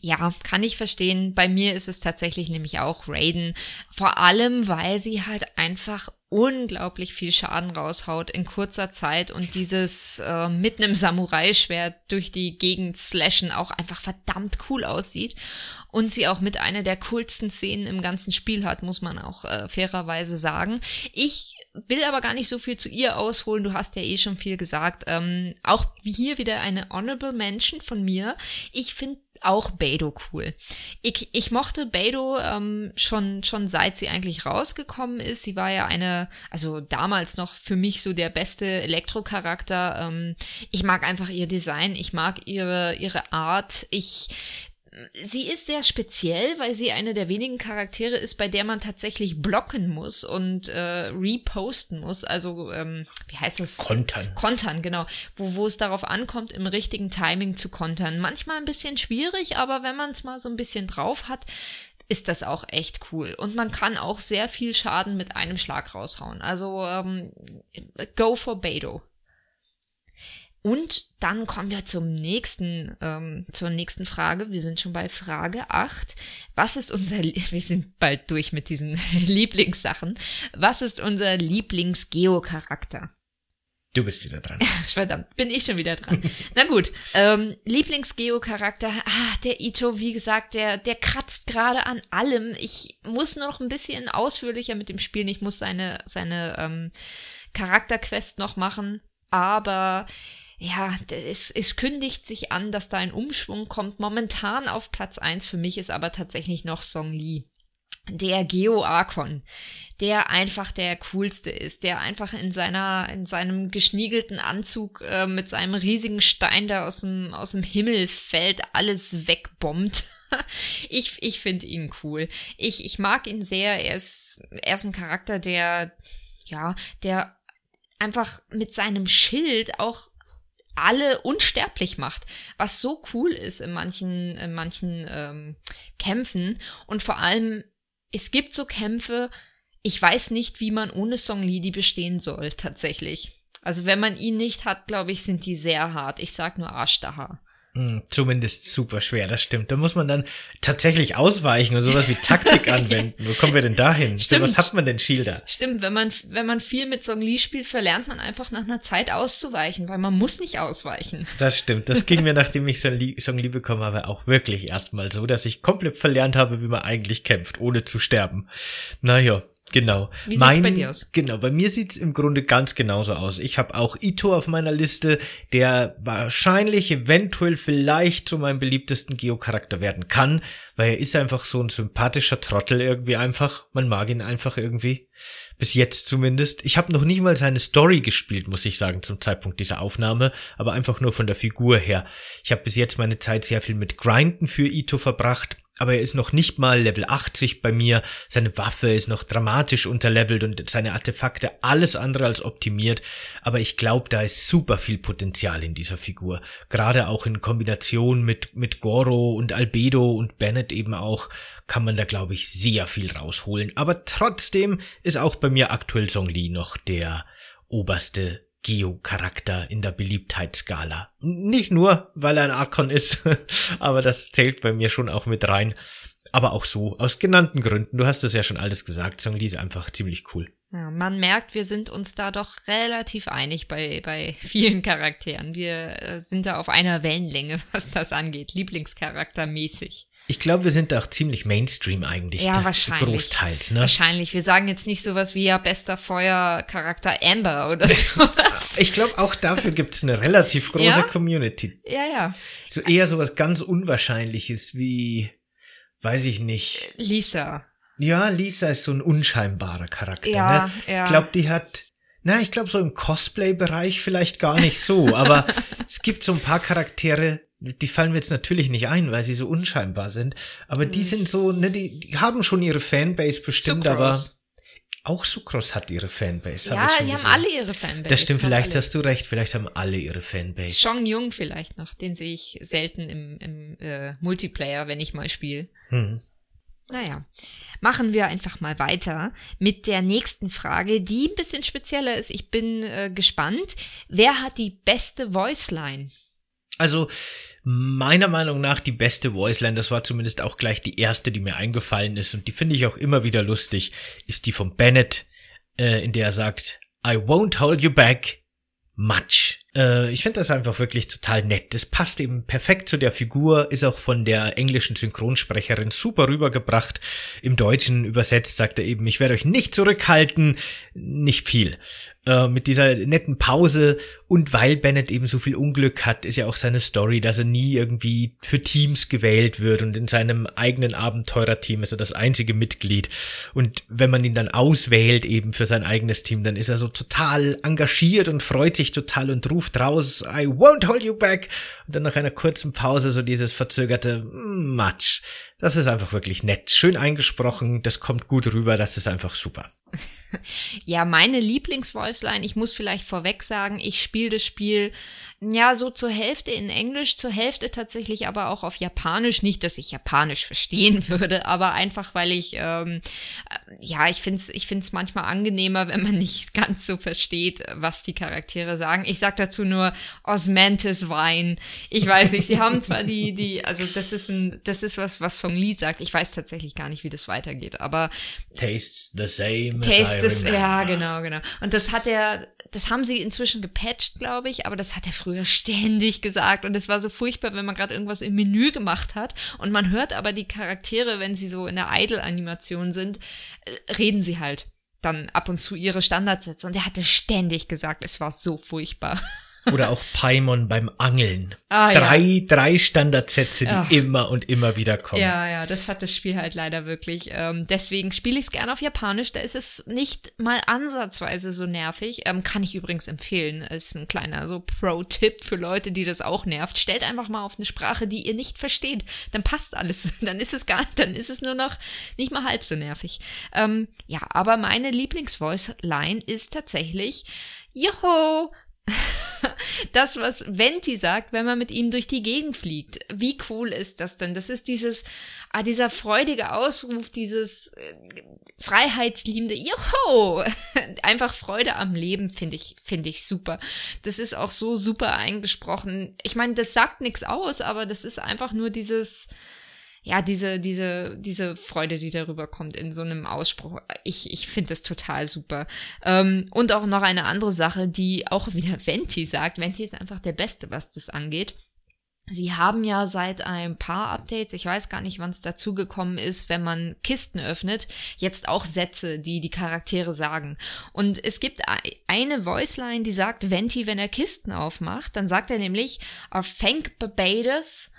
Ja, kann ich verstehen. Bei mir ist es tatsächlich nämlich auch Raiden. Vor allem, weil sie halt einfach unglaublich viel Schaden raushaut in kurzer Zeit und dieses äh, mit einem Samurai-Schwert durch die Gegend slashen auch einfach verdammt cool aussieht und sie auch mit einer der coolsten Szenen im ganzen Spiel hat, muss man auch äh, fairerweise sagen. Ich will aber gar nicht so viel zu ihr ausholen, du hast ja eh schon viel gesagt. Ähm, auch hier wieder eine Honorable Mention von mir. Ich finde auch Beidou cool. Ich, ich mochte Beidou ähm, schon, schon seit sie eigentlich rausgekommen ist. Sie war ja eine, also damals noch für mich so der beste Elektrocharakter. Ähm, ich mag einfach ihr Design, ich mag ihre, ihre Art. Ich sie ist sehr speziell, weil sie eine der wenigen Charaktere ist, bei der man tatsächlich blocken muss und äh, reposten muss. Also, ähm, wie heißt das? Kontern. Kontern, genau. Wo, wo es darauf ankommt, im richtigen Timing zu kontern. Manchmal ein bisschen schwierig, aber wenn man es mal so ein bisschen drauf hat, ist das auch echt cool. Und man kann auch sehr viel Schaden mit einem Schlag raushauen. Also, ähm, go for Beidou. Und dann kommen wir zum nächsten, ähm, zur nächsten Frage. Wir sind schon bei Frage 8. Was ist unser, wir sind bald durch mit diesen Lieblingssachen. Was ist unser Lieblingsgeocharakter? Du bist wieder dran. Verdammt, bin ich schon wieder dran. Na gut, ähm, Lieblingsgeocharakter, ah, der Ito, wie gesagt, der, der kratzt gerade an allem. Ich muss noch ein bisschen ausführlicher mit dem spielen. Ich muss seine, seine ähm, Charakterquest noch machen. Aber ja, es, es kündigt sich an, dass da ein Umschwung kommt. Momentan auf Platz eins für mich ist aber tatsächlich noch Song Lee. Der Geo Archon, der einfach der coolste ist, der einfach in seiner, in seinem geschniegelten Anzug äh, mit seinem riesigen Stein, der aus dem, aus dem Himmel fällt, alles wegbombt. ich, ich finde ihn cool. Ich, ich mag ihn sehr. Er ist, er ist ein Charakter, der, ja, der einfach mit seinem Schild auch alle unsterblich macht, was so cool ist in manchen, in manchen ähm, Kämpfen. Und vor allem, es gibt so Kämpfe, ich weiß nicht, wie man ohne Song Lee die bestehen soll, tatsächlich. Also wenn man ihn nicht hat, glaube ich, sind die sehr hart. Ich sag nur Arschdaha. Hm, zumindest super schwer, das stimmt. Da muss man dann tatsächlich ausweichen und sowas wie Taktik anwenden. Wo kommen wir denn dahin? Stimmt. Was hat man denn Shielder? Stimmt, wenn man, wenn man viel mit Song Lee spielt, verlernt man einfach nach einer Zeit auszuweichen, weil man muss nicht ausweichen. Das stimmt. Das ging mir, nachdem ich Song Lee bekommen habe, auch wirklich erstmal so, dass ich komplett verlernt habe, wie man eigentlich kämpft, ohne zu sterben. Naja, Genau. Wie sieht's mein, bei dir aus? Genau, bei mir sieht's im Grunde ganz genauso aus. Ich habe auch Ito auf meiner Liste, der wahrscheinlich eventuell vielleicht zu meinem beliebtesten Geocharakter werden kann, weil er ist einfach so ein sympathischer Trottel irgendwie einfach. Man mag ihn einfach irgendwie. Bis jetzt zumindest. Ich habe noch nicht mal seine Story gespielt, muss ich sagen, zum Zeitpunkt dieser Aufnahme, aber einfach nur von der Figur her. Ich habe bis jetzt meine Zeit sehr viel mit Grinden für Ito verbracht aber er ist noch nicht mal Level 80 bei mir, seine Waffe ist noch dramatisch unterlevelt und seine Artefakte alles andere als optimiert, aber ich glaube, da ist super viel Potenzial in dieser Figur, gerade auch in Kombination mit, mit Goro und Albedo und Bennett eben auch, kann man da glaube ich sehr viel rausholen, aber trotzdem ist auch bei mir aktuell Song Li noch der oberste Geo-Charakter in der Beliebtheitsskala. Nicht nur, weil er ein Arkon ist, aber das zählt bei mir schon auch mit rein. Aber auch so, aus genannten Gründen. Du hast es ja schon alles gesagt. Song ist einfach ziemlich cool. Ja, man merkt, wir sind uns da doch relativ einig bei, bei vielen Charakteren. Wir äh, sind da auf einer Wellenlänge, was das angeht, Lieblingscharaktermäßig. Ich glaube, wir sind da auch ziemlich Mainstream eigentlich. Ja, wahrscheinlich. Großteils, ne? Wahrscheinlich. Wir sagen jetzt nicht sowas wie ja bester Feuercharakter Amber oder sowas. ich glaube, auch dafür gibt es eine relativ große Ja? Community. ja, ja. So eher sowas ganz Unwahrscheinliches wie, weiß ich nicht. Lisa. Ja, Lisa ist so ein unscheinbarer Charakter. Ja, ne? ja. Ich glaube, die hat, na, ich glaube so im Cosplay-Bereich vielleicht gar nicht so, aber es gibt so ein paar Charaktere, die fallen mir jetzt natürlich nicht ein, weil sie so unscheinbar sind, aber die sind so, ne, die, die haben schon ihre Fanbase bestimmt, Sucrose. aber auch Sucrose hat ihre Fanbase. hab Ja, schon die haben gesehen. alle ihre Fanbase. Das stimmt, haben vielleicht alle. hast du recht, vielleicht haben alle ihre Fanbase. Chong Jung vielleicht noch, den sehe ich selten im, im äh, Multiplayer, wenn ich mal spiele. Hm. Naja, machen wir einfach mal weiter mit der nächsten Frage, die ein bisschen spezieller ist. Ich bin äh, gespannt. Wer hat die beste Voiceline? Also meiner Meinung nach die beste Voiceline, das war zumindest auch gleich die erste, die mir eingefallen ist und die finde ich auch immer wieder lustig, ist die von Bennett, äh, in der er sagt, I won't hold you back much. Äh, ich finde das einfach wirklich total nett. Das passt eben perfekt zu der Figur, ist auch von der englischen Synchronsprecherin super rübergebracht. Im Deutschen übersetzt sagt er eben, ich werde euch nicht zurückhalten, nicht viel. Äh, mit dieser netten Pause und weil Bennett eben so viel Unglück hat, ist ja auch seine Story, dass er nie irgendwie für Teams gewählt wird und in seinem eigenen Abenteurerteam ist er das einzige Mitglied. Und wenn man ihn dann auswählt eben für sein eigenes Team, dann ist er so total engagiert und freut sich total und ruft raus, I won't hold you back. Und dann nach einer kurzen Pause so dieses verzögerte "Mm, Matsch. Das ist einfach wirklich nett. Schön eingesprochen, das kommt gut rüber, das ist einfach super. Ja, meine Lieblingsvoiceline, ich muss vielleicht vorweg sagen, ich spiele das Spiel ja so zur Hälfte in Englisch, zur Hälfte tatsächlich aber auch auf Japanisch. Nicht, dass ich Japanisch verstehen würde, aber einfach, weil ich, ähm, äh, ja, ich finde es ich find's manchmal angenehmer, wenn man nicht ganz so versteht, was die Charaktere sagen. Ich sag dazu nur Osmanthus Wein. Ich weiß nicht, sie haben zwar die, die, also das ist ein, das ist was, was Song Lee sagt. Ich weiß tatsächlich gar nicht, wie das weitergeht, aber Tastes the same as Taste I remember. ja, genau, genau. Und das hat er, das haben sie inzwischen gepatcht, glaube ich, aber das hat er früher ständig gesagt und es war so furchtbar, wenn man gerade irgendwas im Menü gemacht hat und man hört aber die Charaktere, wenn sie so in der Idle-Animation sind, äh, reden sie halt dann ab und zu ihre Standardsätze und er hatte ständig gesagt, es war so furchtbar. Oder auch Paimon beim Angeln. Ah, ja. drei, drei Standardsätze, die Ach. immer und immer wieder kommen. Ja, ja, das hat das Spiel halt leider wirklich. Ähm, deswegen spiele ich es gerne auf Japanisch. Da ist es nicht mal ansatzweise so nervig. Ähm, kann ich übrigens empfehlen. Ist ein kleiner so Pro-Tipp für Leute, die das auch nervt. Stellt einfach mal auf eine Sprache, die ihr nicht versteht. Dann passt alles. Dann ist es gar, dann ist es nur noch nicht mal halb so nervig. Ähm, ja, aber meine Lieblingsvoice-Line ist tatsächlich Joho! das, was Venti sagt, wenn man mit ihm durch die Gegend fliegt. Wie cool ist das denn? Das ist dieses, ah, dieser freudige Ausruf, dieses äh, freiheitsliebende Joho! Einfach Freude am Leben finde ich, finde ich super. Das ist auch so super eingesprochen. Ich meine, das sagt nichts aus, aber das ist einfach nur dieses, ja, diese, diese, diese Freude, die darüber kommt in so einem Ausspruch. Ich, ich finde das total super. Ähm, und auch noch eine andere Sache, die auch wieder Venti sagt. Venti ist einfach der Beste, was das angeht. Sie haben ja seit ein paar Updates, ich weiß gar nicht, wann es dazugekommen ist, wenn man Kisten öffnet, jetzt auch Sätze, die die Charaktere sagen. Und es gibt ei- eine Voiceline, die sagt, Venti, wenn er Kisten aufmacht, dann sagt er nämlich, I thank Barbados,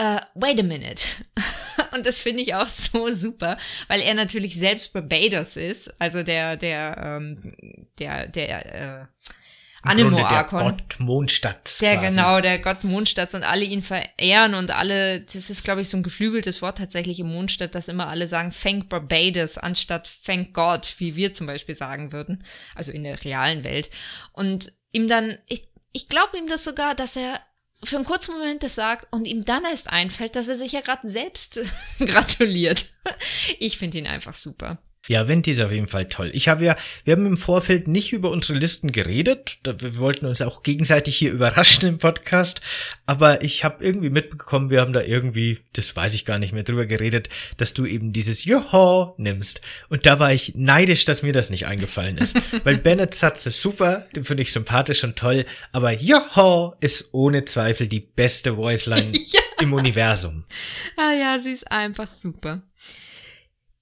uh, wait a minute. Und das finde ich auch so super, weil er natürlich selbst Barbados ist, also der, der, ähm, der, der, äh, Anemo Arkon. Der Gott Mondstadt. Der quasi. genau, der Gott Mondstadt und alle ihn verehren und alle, das ist glaube ich so ein geflügeltes Wort tatsächlich im Mondstadt, dass immer alle sagen Thank Barbados anstatt Thank God, wie wir zum Beispiel sagen würden, also in der realen Welt. Und ihm dann, ich, ich glaube ihm das sogar, dass er für einen kurzen Moment das sagt und ihm dann erst einfällt, dass er sich ja gerade selbst gratuliert. Ich finde ihn einfach super. Ja, Venti ist auf jeden Fall toll. Ich habe ja, wir haben im Vorfeld nicht über unsere Listen geredet. Wir wollten uns auch gegenseitig hier überraschen im Podcast. Aber ich habe irgendwie mitbekommen, wir haben da irgendwie, das weiß ich gar nicht mehr drüber geredet, dass du eben dieses Joho nimmst. Und da war ich neidisch, dass mir das nicht eingefallen ist. Weil Bennett's Satz ist super, den finde ich sympathisch und toll. Aber Joho ist ohne Zweifel die beste Voiceline ja. im Universum. Ah ja, sie ist einfach super.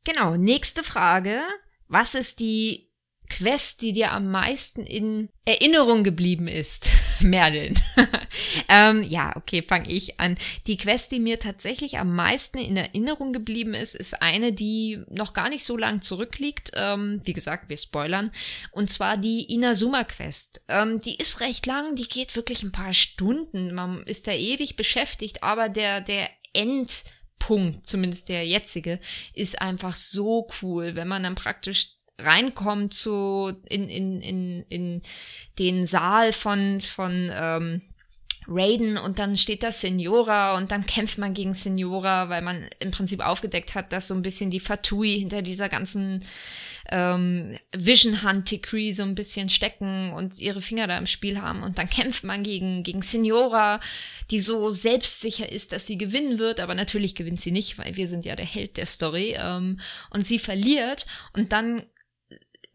Genau, nächste Frage. Was ist die Quest, die dir am meisten in Erinnerung geblieben ist, Merlin? ähm, ja, okay, fange ich an. Die Quest, die mir tatsächlich am meisten in Erinnerung geblieben ist, ist eine, die noch gar nicht so lang zurückliegt. Ähm, wie gesagt, wir spoilern. Und zwar die Inazuma-Quest. Ähm, die ist recht lang, die geht wirklich ein paar Stunden. Man ist da ewig beschäftigt, aber der, der End Punkt, zumindest der jetzige, ist einfach so cool, wenn man dann praktisch reinkommt zu in in in in den Saal von von ähm, Raiden und dann steht da Senora und dann kämpft man gegen Senora, weil man im Prinzip aufgedeckt hat, dass so ein bisschen die Fatui hinter dieser ganzen ähm, Vision Hunt Decree so ein bisschen stecken und ihre Finger da im Spiel haben und dann kämpft man gegen, gegen Signora, die so selbstsicher ist, dass sie gewinnen wird, aber natürlich gewinnt sie nicht, weil wir sind ja der Held der Story ähm, und sie verliert und dann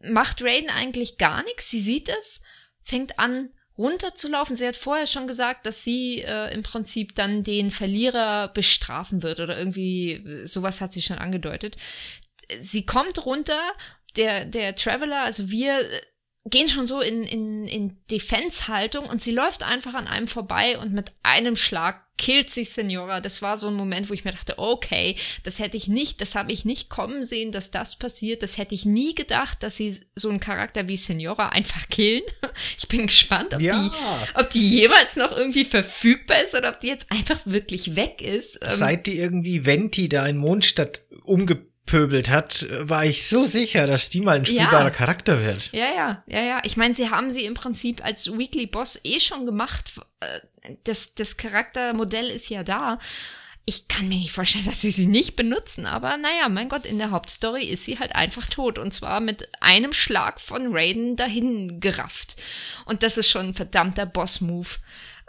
macht Raiden eigentlich gar nichts, sie sieht es, fängt an runterzulaufen. Sie hat vorher schon gesagt, dass sie äh, im Prinzip dann den Verlierer bestrafen wird oder irgendwie sowas hat sie schon angedeutet. Sie kommt runter der, der Traveler, also wir äh, gehen schon so in, in, in Defense-Haltung und sie läuft einfach an einem vorbei und mit einem Schlag killt sich Senora. Das war so ein Moment, wo ich mir dachte, okay, das hätte ich nicht, das habe ich nicht kommen sehen, dass das passiert. Das hätte ich nie gedacht, dass sie so einen Charakter wie Senora einfach killen. Ich bin gespannt, ob, ja. die, ob die jeweils noch irgendwie verfügbar ist oder ob die jetzt einfach wirklich weg ist. Ähm, Seit die irgendwie Venti da in Mondstadt umgebracht pöbelt hat, war ich so sicher, dass die mal ein spielbarer ja. Charakter wird. Ja, ja, ja, ja. Ich meine, sie haben sie im Prinzip als Weekly Boss eh schon gemacht. Äh, das, das Charaktermodell ist ja da. Ich kann mir nicht vorstellen, dass sie sie nicht benutzen, aber naja, mein Gott, in der Hauptstory ist sie halt einfach tot und zwar mit einem Schlag von Raiden dahin gerafft. Und das ist schon ein verdammter Boss-Move.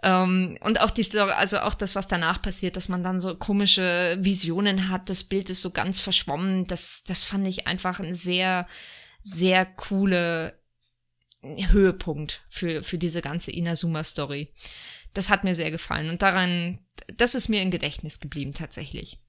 Ähm, und auch die Story, also auch das, was danach passiert, dass man dann so komische Visionen hat, das Bild ist so ganz verschwommen, das, das fand ich einfach ein sehr, sehr coole Höhepunkt für, für diese ganze Inazuma-Story. Das hat mir sehr gefallen und daran, das ist mir im Gedächtnis geblieben tatsächlich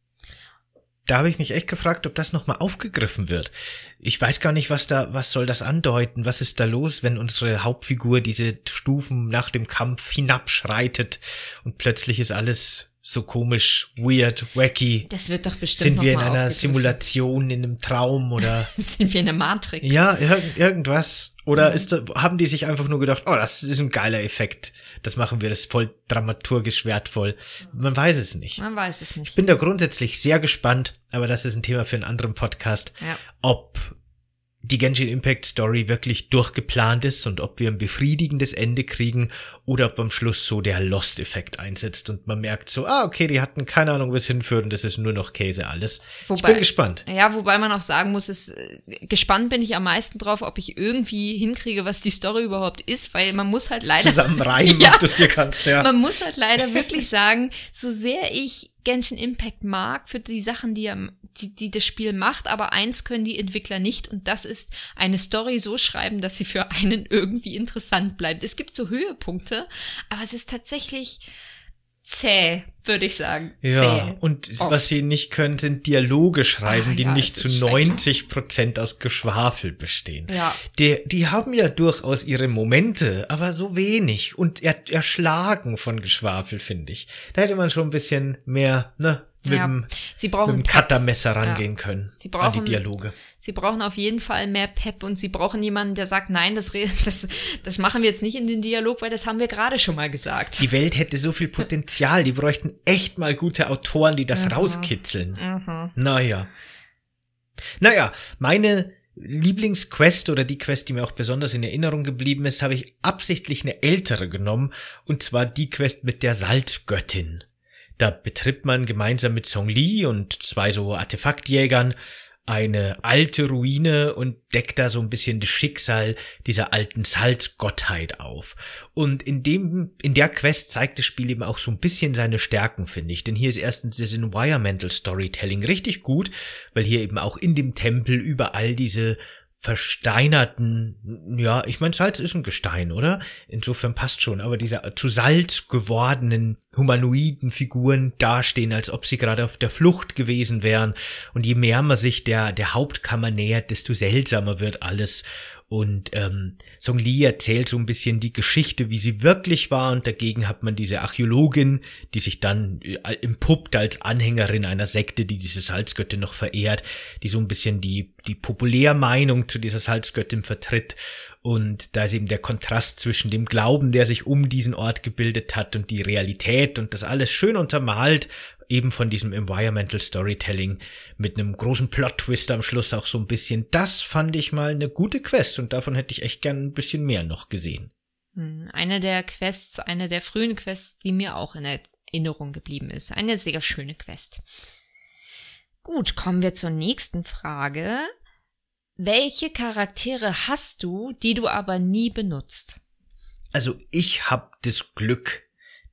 da habe ich mich echt gefragt, ob das nochmal aufgegriffen wird. Ich weiß gar nicht, was da, was soll das andeuten? Was ist da los, wenn unsere Hauptfigur diese Stufen nach dem Kampf hinabschreitet und plötzlich ist alles so komisch, weird, wacky. Das wird doch bestimmt Sind wir in einer Simulation, in einem Traum oder? Sind wir in der Matrix? Ja, ir irgendwas. Oder mhm. ist haben die sich einfach nur gedacht, oh, das ist ein geiler Effekt. Das machen wir, das ist voll dramaturgisch wertvoll. Man weiß es nicht. Man weiß es nicht. Ich bin da grundsätzlich sehr gespannt, aber das ist ein Thema für einen anderen Podcast, ja. ob die Genshin Impact Story wirklich durchgeplant ist und ob wir ein befriedigendes Ende kriegen oder ob am Schluss so der Lost-Effekt einsetzt und man merkt so, ah, okay, die hatten keine Ahnung, wo es hinführt und das ist nur noch Käse alles. Wobei, ich bin gespannt. Ja, wobei man auch sagen muss, ist, äh, gespannt bin ich am meisten drauf, ob ich irgendwie hinkriege, was die Story überhaupt ist, weil man muss halt leider. Zusammenreimen, ja, ob du es dir kannst, ja. Man muss halt leider wirklich sagen, so sehr ich Genshin Impact mag für die Sachen, die, er, die, die das Spiel macht, aber eins können die Entwickler nicht und das ist eine Story so schreiben, dass sie für einen irgendwie interessant bleibt. Es gibt so Höhepunkte, aber es ist tatsächlich zäh, würde ich sagen. Ja, zäh. und Oft. was sie nicht können, sind Dialoge schreiben, Ach, die ja, nicht zu 90 Prozent aus Geschwafel bestehen. Ja. Die, die haben ja durchaus ihre Momente, aber so wenig und er, erschlagen von Geschwafel, finde ich. Da hätte man schon ein bisschen mehr, ne, mit, Ja, dem, sie brauchen mit dem. Cuttermesser rangehen können Sie an die brauchen- Dialoge. Sie brauchen auf jeden Fall mehr Pep und sie brauchen jemanden, der sagt, nein, das, das, das machen wir jetzt nicht in den Dialog, weil das haben wir gerade schon mal gesagt. Die Welt hätte so viel Potenzial, die bräuchten echt mal gute Autoren, die das rauskitzeln. Mhm. Naja. Naja, meine Lieblingsquest oder die Quest, die mir auch besonders in Erinnerung geblieben ist, habe ich absichtlich eine ältere genommen, und zwar die Quest mit der Salzgöttin. Da betritt man gemeinsam mit Song Li und zwei so Artefaktjägern eine alte Ruine und deckt da so ein bisschen das Schicksal dieser alten Salzgottheit auf. Und in dem, in der Quest zeigt das Spiel eben auch so ein bisschen seine Stärken, finde ich. Denn hier ist erstens das Environmental Storytelling richtig gut, weil hier eben auch in dem Tempel überall diese versteinerten, ja, ich meine, Salz ist ein Gestein, oder? Insofern passt schon, aber diese zu Salz gewordenen humanoiden Figuren dastehen, als ob sie gerade auf der Flucht gewesen wären. Und je mehr man sich der, der Hauptkammer nähert, desto seltsamer wird alles. Und ähm, Song Li erzählt so ein bisschen die Geschichte, wie sie wirklich war, und dagegen hat man diese Archäologin, die sich dann äh, empuppt als Anhängerin einer Sekte, die diese Salzgöttin noch verehrt, die so ein bisschen die, die Populärmeinung zu dieser Salzgöttin vertritt. Und da ist eben der Kontrast zwischen dem Glauben, der sich um diesen Ort gebildet hat, und die Realität und das alles schön untermalt, eben von diesem Environmental Storytelling mit einem großen Plot-Twist am Schluss auch so ein bisschen. Das fand ich mal eine gute Quest und davon hätte ich echt gern ein bisschen mehr noch gesehen. Hm, Eine der Quests, eine der frühen Quests, die mir auch in Erinnerung geblieben ist. Eine sehr schöne Quest. Gut, kommen wir zur nächsten Frage. Welche Charaktere hast du, die du aber nie benutzt? Also ich habe das Glück,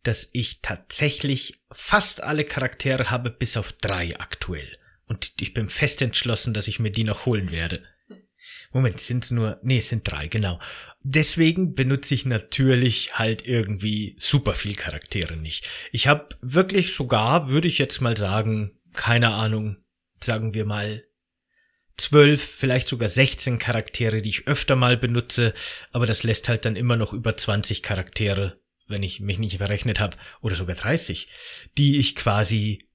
dass ich tatsächlich fast alle Charaktere habe, bis auf drei aktuell. Und ich bin fest entschlossen, dass ich mir die noch holen werde. Moment, sind's nur, nee, es sind drei, genau. Deswegen benutze ich natürlich halt irgendwie super viel Charaktere nicht. Ich habe wirklich sogar, würde ich jetzt mal sagen, keine Ahnung, sagen wir mal zwölf, vielleicht sogar 16 Charaktere, die ich öfter mal benutze, aber das lässt halt dann immer noch über 20 Charaktere, wenn ich mich nicht verrechnet habe, oder sogar 30, die ich quasi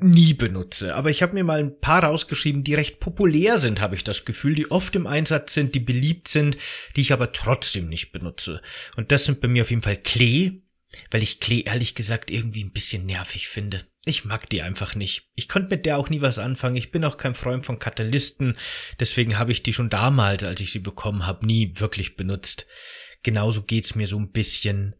nie benutze. Aber ich habe mir mal ein paar rausgeschrieben, die recht populär sind, habe ich das Gefühl, die oft im Einsatz sind, die beliebt sind, die ich aber trotzdem nicht benutze. Und das sind bei mir auf jeden Fall Klee, weil ich Klee ehrlich gesagt irgendwie ein bisschen nervig finde. Ich mag die einfach nicht. Ich konnte mit der auch nie was anfangen. Ich bin auch kein Freund von Katalysten. Deswegen habe ich die schon damals, als ich sie bekommen habe, nie wirklich benutzt. Genauso geht's mir so ein bisschen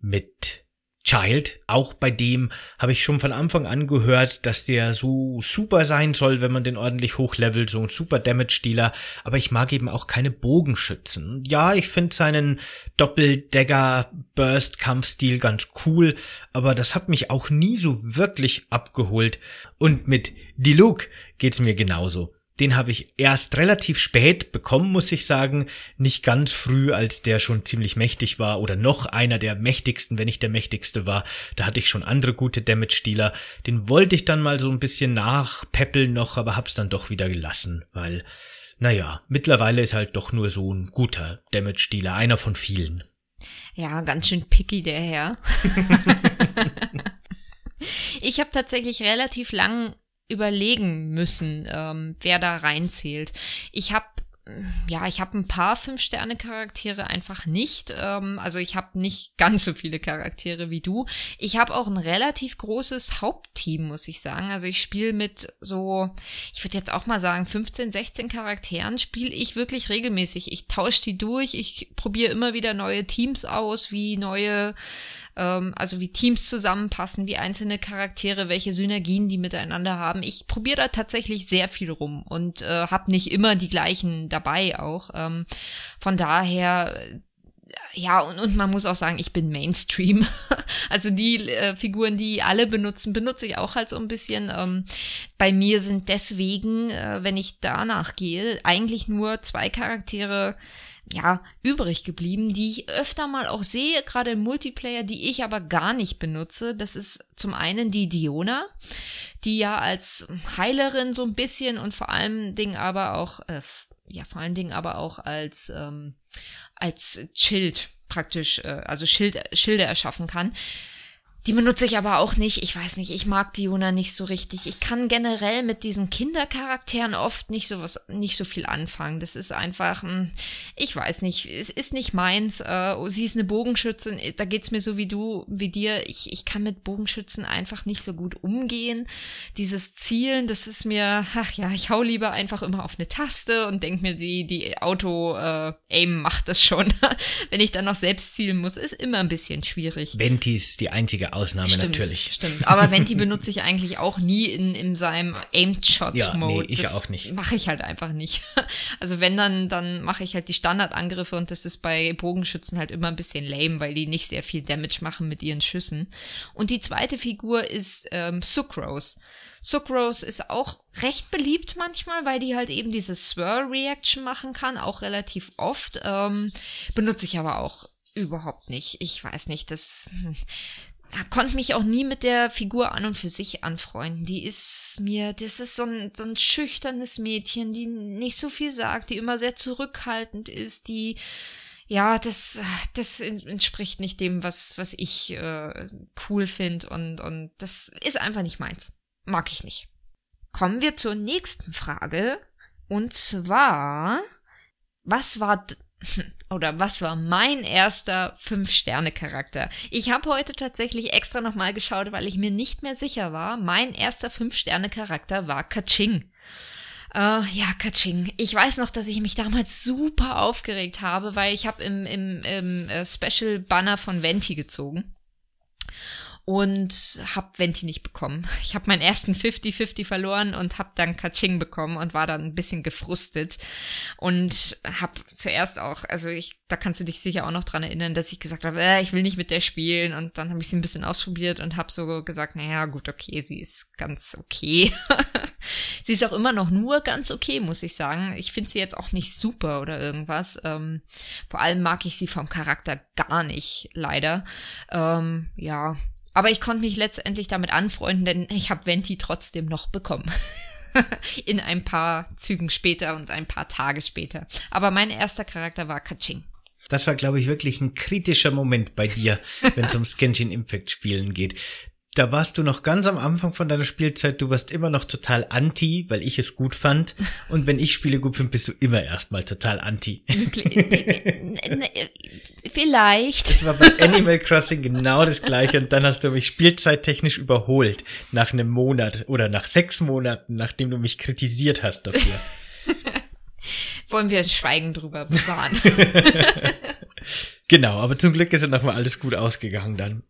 mit Child. Auch bei dem habe ich schon von Anfang an gehört, dass der so super sein soll, wenn man den ordentlich hochlevelt, so ein super Damage-Dealer. Aber ich mag eben auch keine Bogenschützen. Ja, ich finde seinen Doppeldagger-Burst-Kampfstil ganz cool, aber das hat mich auch nie so wirklich abgeholt. Und mit Diluc geht's mir genauso. Den habe ich erst relativ spät bekommen, muss ich sagen. Nicht ganz früh, als der schon ziemlich mächtig war oder noch einer der mächtigsten, wenn nicht der mächtigste war. Da hatte ich schon andere gute Damage-Dealer. Den wollte ich dann mal so ein bisschen nachpeppeln noch, aber hab's dann doch wieder gelassen, weil, naja, mittlerweile ist halt doch nur so ein guter Damage-Dealer, einer von vielen. Ja, ganz schön picky der Herr. ich habe tatsächlich relativ lang überlegen müssen, ähm, wer da reinzählt. Ich habe ja, ich habe ein paar Fünf-Sterne-Charaktere einfach nicht. Ähm, also ich habe nicht ganz so viele Charaktere wie du. Ich habe auch ein relativ großes Hauptteam, muss ich sagen. Also ich spiele mit so, ich würde jetzt auch mal sagen, 15, 16 Charakteren spiele ich wirklich regelmäßig. Ich tausche die durch, ich probiere immer wieder neue Teams aus, wie neue ähm, also wie Teams zusammenpassen, wie einzelne Charaktere, welche Synergien die miteinander haben. Ich probiere da tatsächlich sehr viel rum und äh, habe nicht immer die gleichen dabei auch. Ähm, von daher ja, und, und man muss auch sagen, ich bin Mainstream. Also die äh, Figuren, die alle benutzen, benutze ich auch halt so ein bisschen. Ähm, bei mir sind deswegen, äh, wenn ich danach gehe, eigentlich nur zwei Charaktere ja, übrig geblieben, die ich öfter mal auch sehe, gerade im Multiplayer, die ich aber gar nicht benutze. Das ist zum einen die Diona, die ja als Heilerin so ein bisschen und vor allen Dingen aber auch, äh, ja, vor allen Dingen aber auch als, ähm, als Schild praktisch, äh, also Schild, Schilde erschaffen kann. Die benutze ich aber auch nicht. Ich weiß nicht, ich mag die Juna nicht so richtig. Ich kann generell mit diesen Kindercharakteren oft nicht so was, nicht so viel anfangen. Das ist einfach, hm, ich weiß nicht, es ist nicht meins. Äh, sie ist eine Bogenschützin, da geht's mir so wie du, wie dir. Ich, ich kann mit Bogenschützen einfach nicht so gut umgehen. Dieses Zielen, das ist mir, ach ja, ich hau lieber einfach immer auf eine Taste und denk mir, die, die Auto-Aim äh, macht das schon. Wenn ich dann noch selbst zielen muss, ist immer ein bisschen schwierig. Venti ist die einzige Ausnahme stimmt, natürlich. Stimmt, aber Venti benutze ich eigentlich auch nie in, in seinem Aimed-Shot-Mode. Ja, nee, ich das auch nicht. Mache ich halt einfach nicht. Also wenn dann, dann mache ich halt die Standardangriffe und das ist bei Bogenschützen halt immer ein bisschen lame, weil die nicht sehr viel Damage machen mit ihren Schüssen. Und die zweite Figur ist ähm, Sucrose. Sucrose ist auch recht beliebt manchmal, weil die halt eben diese Swirl-Reaction machen kann, auch relativ oft. Ähm, benutze ich aber auch überhaupt nicht. Ich weiß nicht, das hm, konnte mich auch nie mit der Figur an und für sich anfreunden. Die ist mir, das ist so ein, so ein schüchternes Mädchen, die nicht so viel sagt, die immer sehr zurückhaltend ist, die ja, das, das entspricht nicht dem, was, was ich äh, cool finde und, und das ist einfach nicht meins. Mag ich nicht. Kommen wir zur nächsten Frage. Und zwar, was war oder was war mein erster Fünf-Sterne-Charakter? Ich habe heute tatsächlich extra nochmal geschaut, weil ich mir nicht mehr sicher war. Mein erster Fünf-Sterne-Charakter war Kaching. Äh, ja, Kaching. Ich weiß noch, dass ich mich damals super aufgeregt habe, weil ich habe im, im, im äh, Special Banner von Venti gezogen und hab Venti nicht bekommen. Ich habe meinen ersten 50-50 verloren und hab dann Kaching bekommen und war dann ein bisschen gefrustet und hab zuerst auch, also ich, da kannst du dich sicher auch noch dran erinnern, dass ich gesagt habe, äh, ich will nicht mit der spielen und dann habe ich sie ein bisschen ausprobiert und hab so gesagt, naja, gut, okay, sie ist ganz okay. sie ist auch immer noch nur ganz okay, muss ich sagen. Ich finde sie jetzt auch nicht super oder irgendwas. Ähm, vor allem mag ich sie vom Charakter gar nicht, leider. Ähm, ja, aber ich konnte mich letztendlich damit anfreunden, denn ich habe Venti trotzdem noch bekommen. In ein paar Zügen später und ein paar Tage später. Aber mein erster Charakter war Kaching. Das war, glaube ich, wirklich ein kritischer Moment bei dir, wenn es ums Genshin Impact Spielen geht da warst du noch ganz am Anfang von deiner Spielzeit, du warst immer noch total anti, weil ich es gut fand. Und wenn ich Spiele gut finde, bist du immer erstmal total anti. Vielleicht. Das war bei Animal Crossing genau das gleiche und dann hast du mich spielzeittechnisch überholt nach einem Monat oder nach sechs Monaten, nachdem du mich kritisiert hast dafür. Wollen wir Schweigen drüber bewahren. genau, aber zum Glück ist ja nochmal alles gut ausgegangen dann.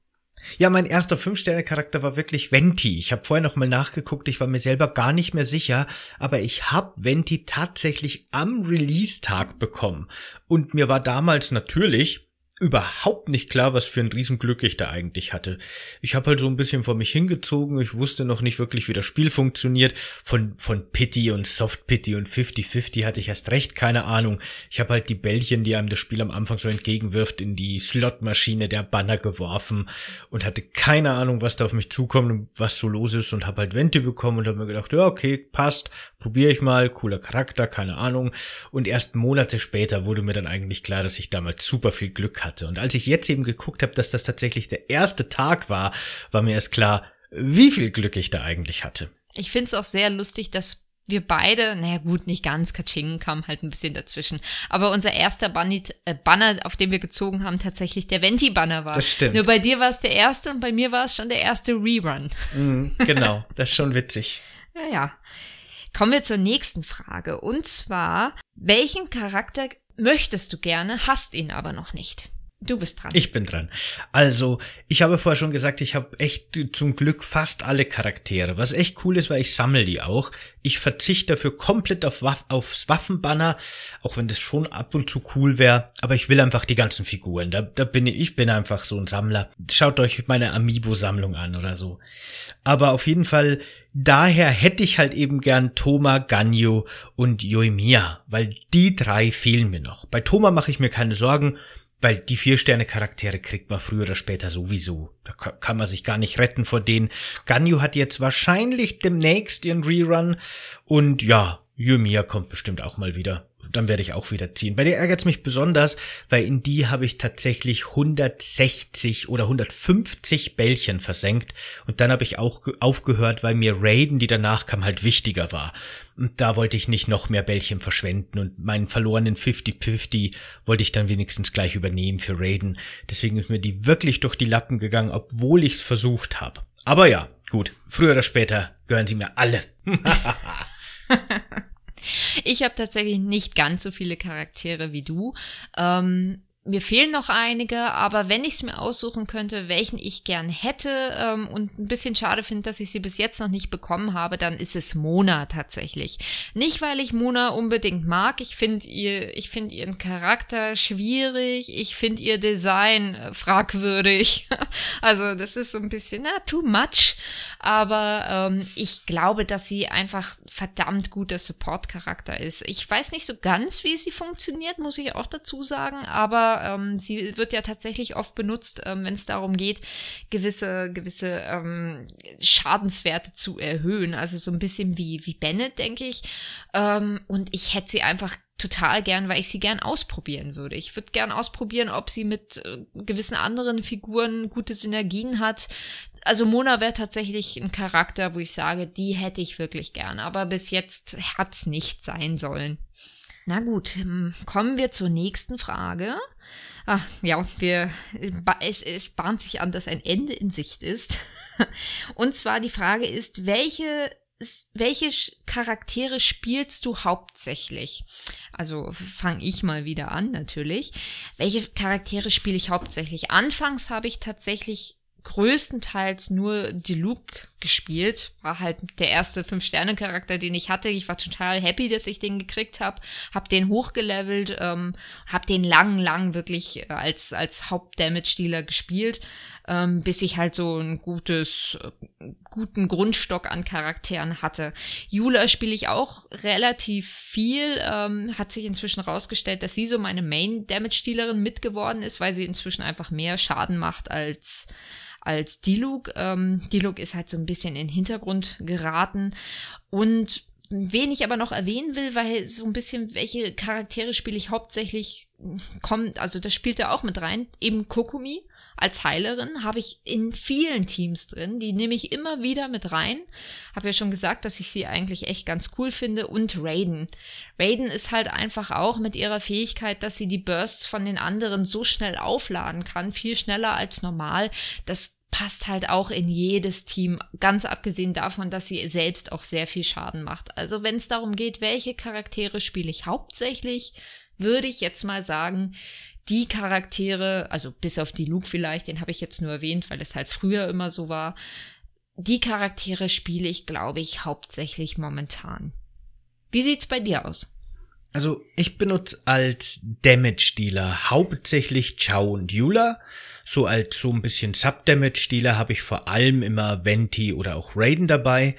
Ja, mein erster Fünf-Sterne-Charakter war wirklich Venti. Ich habe vorher noch mal nachgeguckt, ich war mir selber gar nicht mehr sicher, aber ich habe Venti tatsächlich am Release-Tag bekommen. Und mir war damals natürlich überhaupt nicht klar, was für ein Riesenglück ich da eigentlich hatte. Ich habe halt so ein bisschen vor mich hingezogen, ich wusste noch nicht wirklich, wie das Spiel funktioniert. Von, von Pity und Soft Pity und 50-50 hatte ich erst recht keine Ahnung. Ich habe halt die Bällchen, die einem das Spiel am Anfang so entgegenwirft, in die Slotmaschine der Banner geworfen und hatte keine Ahnung, was da auf mich zukommt und was so los ist und habe halt Vente bekommen und habe mir gedacht, ja, okay, passt, probiere ich mal, cooler Charakter, keine Ahnung. Und erst Monate später wurde mir dann eigentlich klar, dass ich damals super viel Glück hatte. Und als ich jetzt eben geguckt habe, dass das tatsächlich der erste Tag war, war mir erst klar, wie viel Glück ich da eigentlich hatte. Ich finde es auch sehr lustig, dass wir beide, naja gut, nicht ganz, Kaching kam halt ein bisschen dazwischen. Aber unser erster Bunny, äh, Banner, auf dem wir gezogen haben, tatsächlich der Venti-Banner war. Das stimmt. Nur bei dir war es der erste und bei mir war es schon der erste Rerun. Mm, genau, das ist schon witzig. Naja. Kommen wir zur nächsten Frage. Und zwar, welchen Charakter möchtest du gerne, hast ihn aber noch nicht? Du bist dran. Ich bin dran. Also, ich habe vorher schon gesagt, ich habe echt zum Glück fast alle Charaktere. Was echt cool ist, weil ich sammle die auch. Ich verzichte dafür komplett auf Waff aufs Waffenbanner, auch wenn das schon ab und zu cool wäre. Aber ich will einfach die ganzen Figuren. Da, da bin ich, ich bin einfach so ein Sammler. Schaut euch meine Amiibo-Sammlung an oder so. Aber auf jeden Fall, daher hätte ich halt eben gern Toma, Ganyo und Yoimiya, weil die drei fehlen mir noch. Bei Toma mache ich mir keine Sorgen weil die Vier-Sterne-Charaktere kriegt man früher oder später sowieso. Da kann man sich gar nicht retten vor denen. Ganyu hat jetzt wahrscheinlich demnächst ihren Rerun. Und ja, Yumiya kommt bestimmt auch mal wieder. Dann werde ich auch wieder ziehen. Bei der ärgert es mich besonders, weil in die habe ich tatsächlich 160 oder 150 Bällchen versenkt und dann habe ich auch aufgehört, weil mir Raiden, die danach kam, halt wichtiger war. Und da wollte ich nicht noch mehr Bällchen verschwenden und meinen verlorenen 50-50 wollte ich dann wenigstens gleich übernehmen für Raiden. Deswegen ist mir die wirklich durch die Lappen gegangen, obwohl ich es versucht habe. Aber ja, gut, früher oder später gehören sie mir alle. ich habe tatsächlich nicht ganz so viele Charaktere wie du. Ähm, mir fehlen noch einige, aber wenn ich es mir aussuchen könnte, welchen ich gern hätte ähm, und ein bisschen schade finde, dass ich sie bis jetzt noch nicht bekommen habe, dann ist es Mona tatsächlich. Nicht, weil ich Mona unbedingt mag. Ich finde ihr, ich finde ihren Charakter schwierig. Ich finde ihr Design äh, fragwürdig. also das ist so ein bisschen na too much. Aber ähm, ich glaube, dass sie einfach verdammt guter Support-Charakter ist. Ich weiß nicht so ganz, wie sie funktioniert, muss ich auch dazu sagen, aber ähm, sie wird ja tatsächlich oft benutzt, ähm, wenn es darum geht, gewisse, gewisse ähm, Schadenswerte zu erhöhen. Also so ein bisschen wie, wie Bennett, denke ich. Ähm, und ich hätte sie einfach total gern, weil ich sie gern ausprobieren würde. Ich würde gern ausprobieren, ob sie mit äh, gewissen anderen Figuren gute Synergien hat. Also Mona wäre tatsächlich ein Charakter, wo ich sage, die hätte ich wirklich gern. Aber bis jetzt hat's nicht sein sollen. Na gut, hm, kommen wir zur nächsten Frage. Ah, ja, wir, es, es bahnt sich an, dass ein Ende in Sicht ist. Und zwar die Frage ist, welche welche Charaktere spielst du hauptsächlich? Also fange ich mal wieder an natürlich. Welche Charaktere spiele ich hauptsächlich? Anfangs habe ich tatsächlich größtenteils nur die Luke gespielt. War halt der erste Fünf-Sterne-Charakter, den ich hatte. Ich war total happy, dass ich den gekriegt habe. Hab den hochgelevelt, ähm, hab den lang, lang wirklich als, als Haupt-Damage-Dealer gespielt, ähm, bis ich halt so ein gutes, äh, guten Grundstock an Charakteren hatte. Jula spiele ich auch relativ viel. Ähm, hat sich inzwischen rausgestellt, dass sie so meine Main-Damage-Dealerin mitgeworden ist, weil sie inzwischen einfach mehr Schaden macht als als Diluk. Ähm, Diluk ist halt so ein bisschen in den Hintergrund geraten und wen ich aber noch erwähnen will, weil so ein bisschen welche Charaktere spiele ich hauptsächlich kommt, also das spielt er auch mit rein, eben Kokumi als Heilerin habe ich in vielen Teams drin, die nehme ich immer wieder mit rein. Habe ja schon gesagt, dass ich sie eigentlich echt ganz cool finde und Raiden. Raiden ist halt einfach auch mit ihrer Fähigkeit, dass sie die Bursts von den anderen so schnell aufladen kann, viel schneller als normal. Das passt halt auch in jedes Team, ganz abgesehen davon, dass sie selbst auch sehr viel Schaden macht. Also wenn es darum geht, welche Charaktere spiele ich hauptsächlich, würde ich jetzt mal sagen, die Charaktere, also bis auf die Luke vielleicht, den habe ich jetzt nur erwähnt, weil es halt früher immer so war, die Charaktere spiele ich, glaube ich, hauptsächlich momentan. Wie sieht's bei dir aus? Also ich benutze als Damage-Dealer hauptsächlich Chao und Yula. So als so ein bisschen Sub-Damage-Dealer habe ich vor allem immer Venti oder auch Raiden dabei.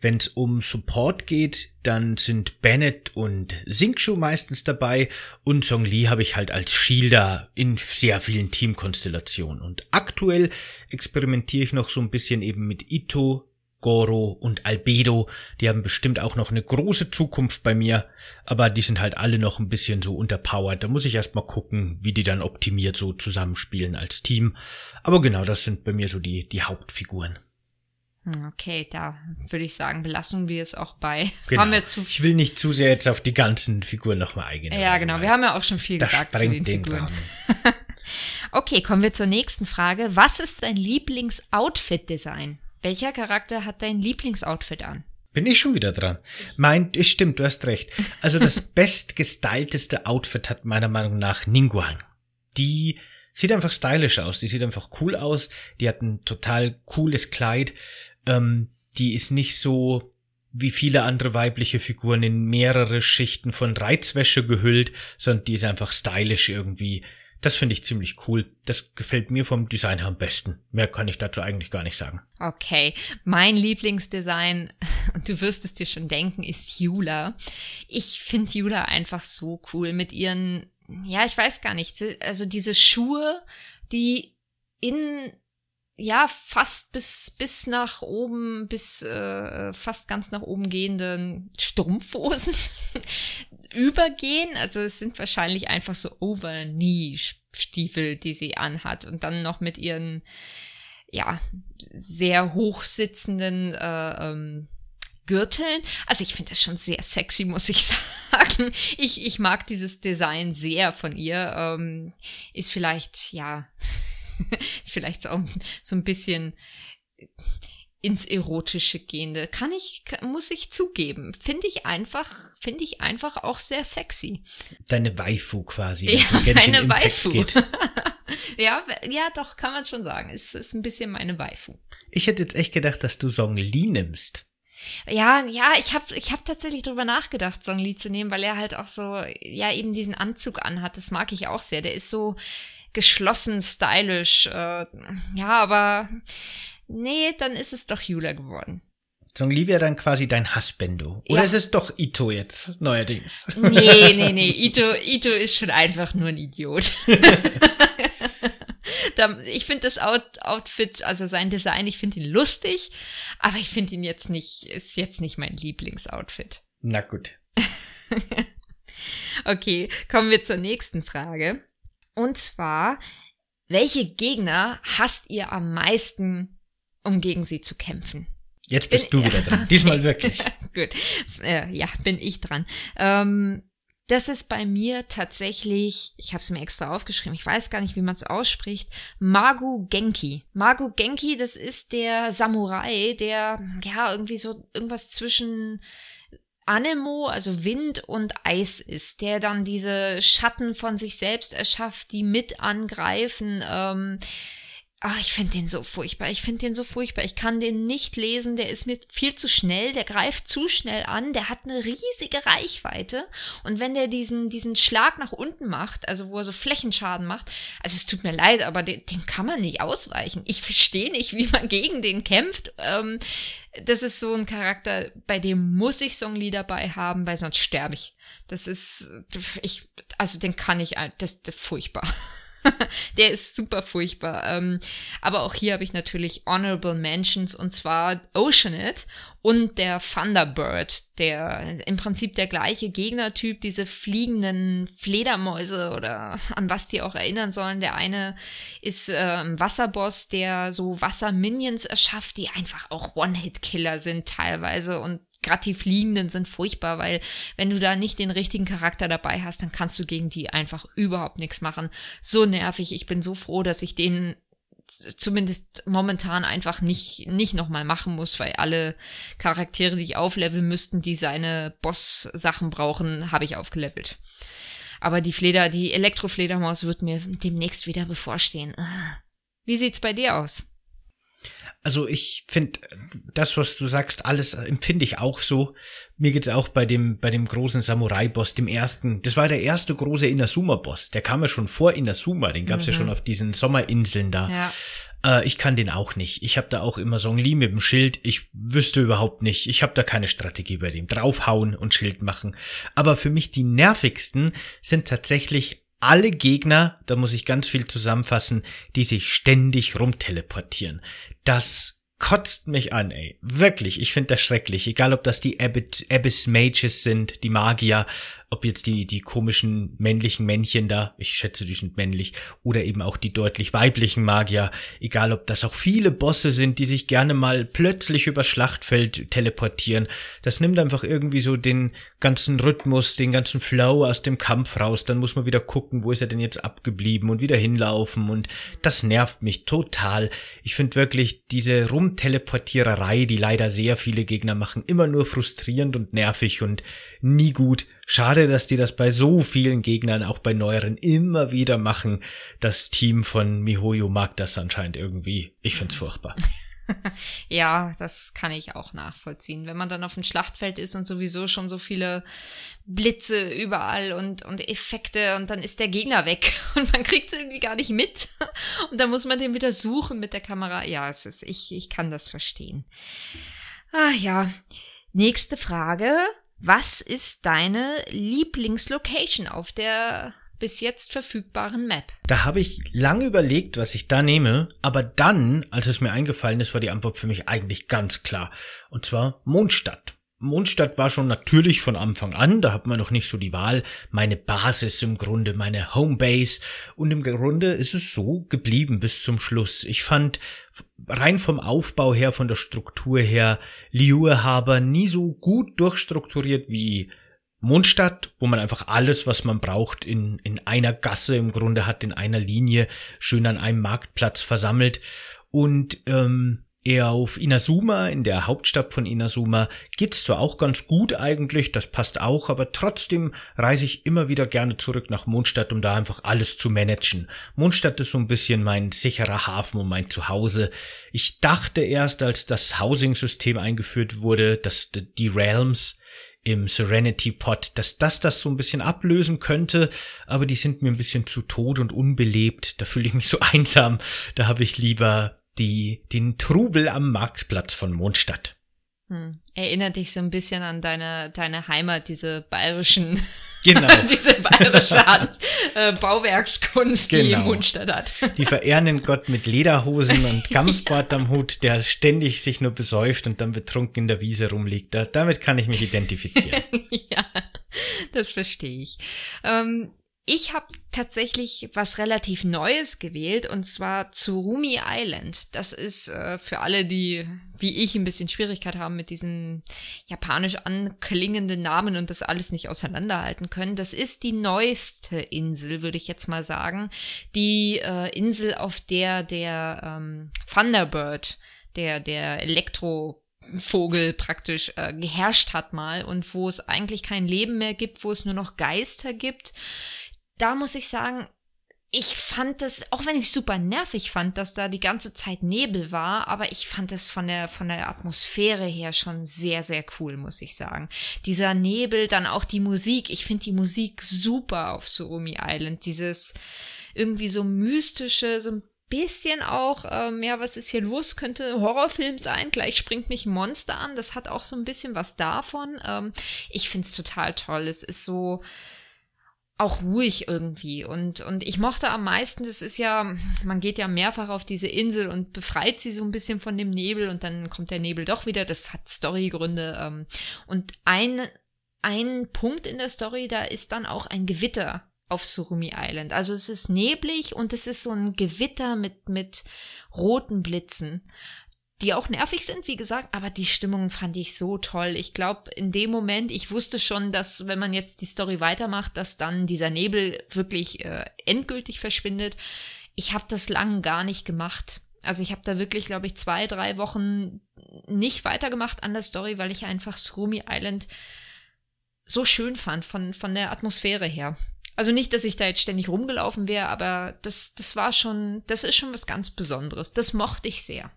Wenn es um Support geht, dann sind Bennett und Sinkshu meistens dabei und Song Lee habe ich halt als Shielder in sehr vielen Teamkonstellationen. Und aktuell experimentiere ich noch so ein bisschen eben mit Ito, Goro und Albedo. Die haben bestimmt auch noch eine große Zukunft bei mir, aber die sind halt alle noch ein bisschen so unterpowered. Da muss ich erstmal gucken, wie die dann optimiert so zusammenspielen als Team. Aber genau, das sind bei mir so die, die Hauptfiguren. Hm, okay, da würde ich sagen, belassen wir es auch bei. Genau. ich will nicht zu sehr jetzt auf die ganzen Figuren nochmal eingehen. Ja, genau. Wir haben ja auch schon viel das gesagt zu den, den Figuren. okay, kommen wir zur nächsten Frage. Was ist dein Lieblings-Outfit-Design? Welcher Charakter hat dein Lieblingsoutfit an? Bin ich schon wieder dran. Mein, es stimmt, du hast recht. Also das bestgestylteste Outfit hat meiner Meinung nach Ningguang. Die sieht einfach stylisch aus, die sieht einfach cool aus, die hat ein total cooles Kleid, ähm, die ist nicht so wie viele andere weibliche Figuren in mehrere Schichten von Reizwäsche gehüllt, sondern die ist einfach stylisch irgendwie. Das finde ich ziemlich cool. Das gefällt mir vom Design her am besten. Mehr kann ich dazu eigentlich gar nicht sagen. Okay, mein Lieblingsdesign, und du wirst es dir schon denken, ist Jula. Ich finde Jula einfach so cool mit ihren, ja, ich weiß gar nicht, also diese Schuhe, die in ja fast bis bis nach oben bis äh, fast ganz nach oben gehenden Strumpfhosen übergehen. Also es sind wahrscheinlich einfach so Over-Knee-Stiefel, die sie anhat und dann noch mit ihren ja sehr hochsitzenden äh, ähm, Gürteln. Also ich finde das schon sehr sexy, muss ich sagen. Ich, ich mag dieses Design sehr von ihr. Ähm, ist vielleicht, ja, ist vielleicht so, so ein bisschen ins Erotische gehende. Kann ich, muss ich zugeben. Finde ich einfach, finde ich einfach auch sehr sexy. Deine Waifu quasi. Ja, so meine Waifu. ja, ja, doch, kann man schon sagen. Es ist ein bisschen meine Waifu. Ich hätte jetzt echt gedacht, dass du Song Lee nimmst. Ja, ja, ich habe ich hab tatsächlich drüber nachgedacht, Song Lee zu nehmen, weil er halt auch so, ja, eben diesen Anzug anhat. Das mag ich auch sehr. Der ist so geschlossen, stylisch. Äh, ja, aber nee, dann ist es doch Jula geworden. Song wäre dann quasi dein Husbando. Oder ja. ist es doch Ito jetzt, neuerdings? Nee, nee, nee. Ito, Ito ist schon einfach nur ein Idiot. ich finde das Out Outfit, also sein Design, ich finde ihn lustig, aber ich finde ihn jetzt nicht, ist jetzt nicht mein Lieblingsoutfit. Na gut. okay, kommen wir zur nächsten Frage. Und zwar, welche Gegner hasst ihr am meisten um gegen sie zu kämpfen. Jetzt bist bin, du wieder dran. Diesmal wirklich. Gut. Äh, ja, bin ich dran. Ähm, das ist bei mir tatsächlich, ich habe es mir extra aufgeschrieben, ich weiß gar nicht, wie man es ausspricht, Magu Genki. Magu Genki, das ist der Samurai, der ja irgendwie so irgendwas zwischen Anemo, also Wind und Eis ist, der dann diese Schatten von sich selbst erschafft, die mit angreifen. Ähm, Ah, ich finde den so furchtbar. Ich finde den so furchtbar. Ich kann den nicht lesen. Der ist mir viel zu schnell. Der greift zu schnell an. Der hat eine riesige Reichweite. Und wenn der diesen, diesen Schlag nach unten macht, also wo er so Flächenschaden macht, also es tut mir leid, aber den, den kann man nicht ausweichen. Ich verstehe nicht, wie man gegen den kämpft. Ähm, das ist so ein Charakter, bei dem muss ich Songli dabei haben, weil sonst sterbe ich. Das ist, ich, also den kann ich, das, das furchtbar. der ist super furchtbar. Ähm, aber auch hier habe ich natürlich Honorable Mentions und zwar Oceanit und der Thunderbird, der im Prinzip der gleiche Gegnertyp, diese fliegenden Fledermäuse oder an was die auch erinnern sollen. Der eine ist äh, ein Wasserboss, der so Wasserminions erschafft, die einfach auch One-Hit-Killer sind teilweise und gerade die Fliegenden sind furchtbar, weil wenn du da nicht den richtigen Charakter dabei hast, dann kannst du gegen die einfach überhaupt nichts machen. So nervig. Ich bin so froh, dass ich den zumindest momentan einfach nicht, nicht nochmal machen muss, weil alle Charaktere, die ich aufleveln müssten, die seine Boss-Sachen brauchen, habe ich aufgelevelt. Aber die Fleder, die Elektrofledermaus wird mir demnächst wieder bevorstehen. Wie sieht's bei dir aus? Also ich finde, das, was du sagst, alles empfinde ich auch so. Mir geht's auch bei dem, bei dem großen Samurai-Boss, dem ersten. Das war der erste große Inazuma-Boss. Der kam ja schon vor Inazuma. Den gab's mhm. ja schon auf diesen Sommerinseln da. Ja. Äh, ich kann den auch nicht. Ich habe da auch immer Song Li mit dem Schild. Ich wüsste überhaupt nicht. Ich habe da keine Strategie bei dem. Draufhauen und Schild machen. Aber für mich die nervigsten sind tatsächlich alle Gegner, da muss ich ganz viel zusammenfassen, die sich ständig rumteleportieren. Das kotzt mich an, ey. Wirklich, ich finde das schrecklich. Egal, ob das die Abyss Mages sind, die Magier, ob jetzt die, die komischen männlichen Männchen da, ich schätze, die sind männlich, oder eben auch die deutlich weiblichen Magier, egal ob das auch viele Bosse sind, die sich gerne mal plötzlich über Schlachtfeld teleportieren, das nimmt einfach irgendwie so den ganzen Rhythmus, den ganzen Flow aus dem Kampf raus, dann muss man wieder gucken, wo ist er denn jetzt abgeblieben und wieder hinlaufen und das nervt mich total. Ich finde wirklich diese Rumteleportiererei, die leider sehr viele Gegner machen, immer nur frustrierend und nervig und nie gut. Schade, dass die das bei so vielen Gegnern, auch bei neueren, immer wieder machen. Das Team von Mihoyo mag das anscheinend irgendwie. Ich find's furchtbar. ja, das kann ich auch nachvollziehen. Wenn man dann auf dem Schlachtfeld ist und sowieso schon so viele Blitze überall und, und Effekte und dann ist der Gegner weg und man kriegt es irgendwie gar nicht mit. Und dann muss man den wieder suchen mit der Kamera. Ja, es ist, ich, ich kann das verstehen. Ah ja. Nächste Frage. Was ist deine Lieblingslocation auf der bis jetzt verfügbaren Map? Da habe ich lange überlegt, was ich da nehme, aber dann, als es mir eingefallen ist, war die Antwort für mich eigentlich ganz klar. Und zwar Mondstadt. Mondstadt war schon natürlich von Anfang an, da hat man noch nicht so die Wahl, meine Basis im Grunde, meine Homebase und im Grunde ist es so geblieben bis zum Schluss. Ich fand rein vom Aufbau her, von der Struktur her, Liu Haber nie so gut durchstrukturiert wie Mondstadt, wo man einfach alles, was man braucht, in, in einer Gasse im Grunde hat, in einer Linie, schön an einem Marktplatz versammelt. Und ähm, eher auf Inazuma, in der Hauptstadt von Inazuma, geht's zwar auch ganz gut eigentlich, das passt auch, aber trotzdem reise ich immer wieder gerne zurück nach Mondstadt, um da einfach alles zu managen. Mondstadt ist so ein bisschen mein sicherer Hafen und mein Zuhause. Ich dachte erst, als das Housing-System eingeführt wurde, dass die Realms im Serenity Pod, dass das das so ein bisschen ablösen könnte, aber die sind mir ein bisschen zu tot und unbelebt. Da fühle ich mich so einsam. Da habe ich lieber die, den Trubel am Marktplatz von Mondstadt. Hm. Erinnert dich so ein bisschen an deine, deine Heimat, diese bayerischen, genau. diese bayerische Art, äh, Bauwerkskunst, genau. die Mondstadt hat. Die verehren den Gott mit Lederhosen und Gamsbart am Hut, der ständig sich nur besäuft und dann betrunken in der Wiese rumliegt. Da, damit kann ich mich identifizieren. ja, das verstehe ich. Ähm, ich habe tatsächlich was relativ Neues gewählt und zwar Tsurumi Island. Das ist äh, für alle, die wie ich ein bisschen Schwierigkeit haben mit diesen japanisch anklingenden Namen und das alles nicht auseinanderhalten können. Das ist die neueste Insel, würde ich jetzt mal sagen. Die äh, Insel, auf der der ähm, Thunderbird, der der Elektro Vogel praktisch äh, geherrscht hat mal und wo es eigentlich kein Leben mehr gibt, wo es nur noch Geister gibt da muss ich sagen, ich fand es, auch wenn ich super nervig fand, dass da die ganze Zeit Nebel war, aber ich fand es von der, von der Atmosphäre her schon sehr, sehr cool, muss ich sagen. Dieser Nebel, dann auch die Musik. Ich finde die Musik super auf Surumi Island. Dieses irgendwie so mystische, so ein bisschen auch, ähm, ja, was ist hier los? Könnte Horrorfilm sein. Gleich springt mich ein Monster an. Das hat auch so ein bisschen was davon. Ähm, ich find's total toll. Es ist so, auch ruhig irgendwie. Und, und ich mochte am meisten, das ist ja, man geht ja mehrfach auf diese Insel und befreit sie so ein bisschen von dem Nebel und dann kommt der Nebel doch wieder. Das hat Storygründe. Ähm, und ein, ein Punkt in der Story, da ist dann auch ein Gewitter auf Surumi Island. Also es ist neblig und es ist so ein Gewitter mit, mit roten Blitzen die auch nervig sind, wie gesagt, aber die Stimmung fand ich so toll. Ich glaube, in dem Moment, ich wusste schon, dass wenn man jetzt die Story weitermacht, dass dann dieser Nebel wirklich äh, endgültig verschwindet. Ich habe das lang gar nicht gemacht. Also ich habe da wirklich, glaube ich, zwei, drei Wochen nicht weitergemacht an der Story, weil ich einfach Surumi Island so schön fand von, von der Atmosphäre her. Also nicht, dass ich da jetzt ständig rumgelaufen wäre, aber das, das war schon, das ist schon was ganz Besonderes. Das mochte ich sehr.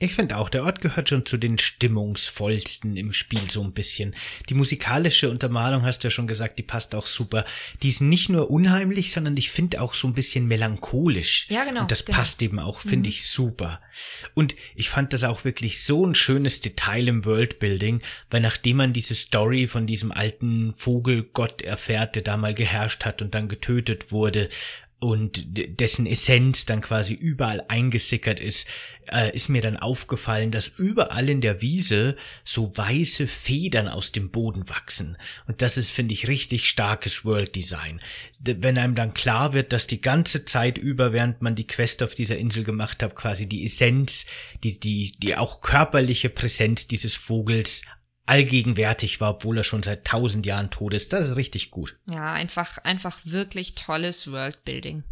Ich finde auch, der Ort gehört schon zu den stimmungsvollsten im Spiel so ein bisschen. Die musikalische Untermalung hast du ja schon gesagt, die passt auch super. Die ist nicht nur unheimlich, sondern ich finde auch so ein bisschen melancholisch. Ja, genau. Und das genau. passt eben auch, finde mhm. ich super. Und ich fand das auch wirklich so ein schönes Detail im Worldbuilding, weil nachdem man diese Story von diesem alten Vogelgott erfährt, der da mal geherrscht hat und dann getötet wurde, und dessen Essenz dann quasi überall eingesickert ist, äh, ist mir dann aufgefallen, dass überall in der Wiese so weiße Federn aus dem Boden wachsen. Und das ist, finde ich, richtig starkes World Design. Wenn einem dann klar wird, dass die ganze Zeit über, während man die Quest auf dieser Insel gemacht hat, quasi die Essenz, die, die, die auch körperliche Präsenz dieses Vogels allgegenwärtig war, obwohl er schon seit tausend Jahren tot ist. Das ist richtig gut. Ja, einfach, einfach wirklich tolles Worldbuilding.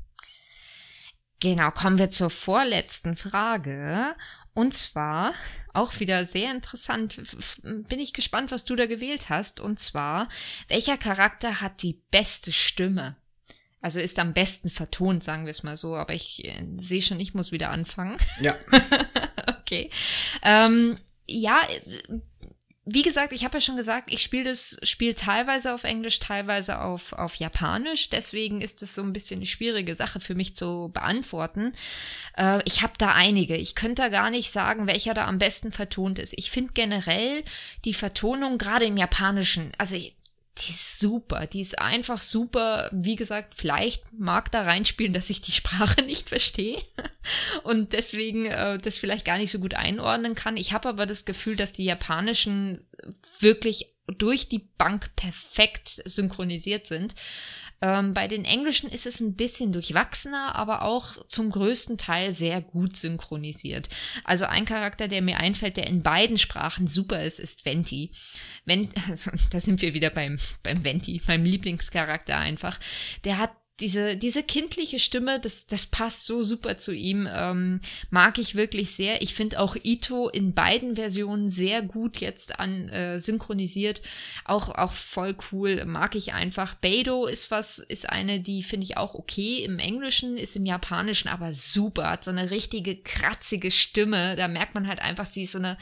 Genau, kommen wir zur vorletzten Frage. Und zwar, auch wieder sehr interessant, bin ich gespannt, was du da gewählt hast. Und zwar, welcher Charakter hat die beste Stimme? Also ist am besten vertont, sagen wir es mal so, aber ich äh, sehe schon, ich muss wieder anfangen. Ja. okay. Ähm, ja, wie gesagt, ich habe ja schon gesagt, ich spiele das Spiel teilweise auf Englisch, teilweise auf, auf Japanisch. Deswegen ist es so ein bisschen eine schwierige Sache für mich zu beantworten. Äh, ich habe da einige. Ich könnte da gar nicht sagen, welcher da am besten vertont ist. Ich finde generell die Vertonung gerade im Japanischen, also ich, die ist super, die ist einfach super. Wie gesagt, vielleicht mag da reinspielen, dass ich die Sprache nicht verstehe und deswegen äh, das vielleicht gar nicht so gut einordnen kann. Ich habe aber das Gefühl, dass die japanischen wirklich durch die Bank perfekt synchronisiert sind. Ähm, bei den Englischen ist es ein bisschen durchwachsener, aber auch zum größten Teil sehr gut synchronisiert. Also ein Charakter, der mir einfällt, der in beiden Sprachen super ist, ist Venti. Wenn, also, da sind wir wieder beim, beim Venti, meinem Lieblingscharakter einfach. Der hat diese, diese kindliche Stimme, das, das passt so super zu ihm, ähm, mag ich wirklich sehr. Ich finde auch Ito in beiden Versionen sehr gut jetzt an äh, synchronisiert. Auch, auch voll cool, mag ich einfach. Beidou ist was, ist eine, die finde ich auch okay im Englischen, ist im Japanischen aber super, hat so eine richtige kratzige Stimme. Da merkt man halt einfach, sie ist so eine,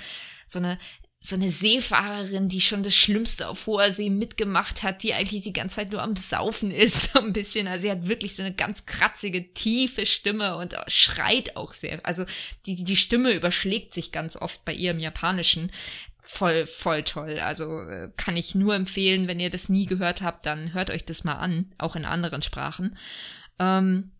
so eine so eine Seefahrerin, die schon das Schlimmste auf hoher See mitgemacht hat, die eigentlich die ganze Zeit nur am Saufen ist, so ein bisschen. Also sie hat wirklich so eine ganz kratzige, tiefe Stimme und schreit auch sehr. Also die, die Stimme überschlägt sich ganz oft bei ihr im Japanischen. Voll, voll toll. Also äh, kann ich nur empfehlen, wenn ihr das nie gehört habt, dann hört euch das mal an, auch in anderen Sprachen. Ähm,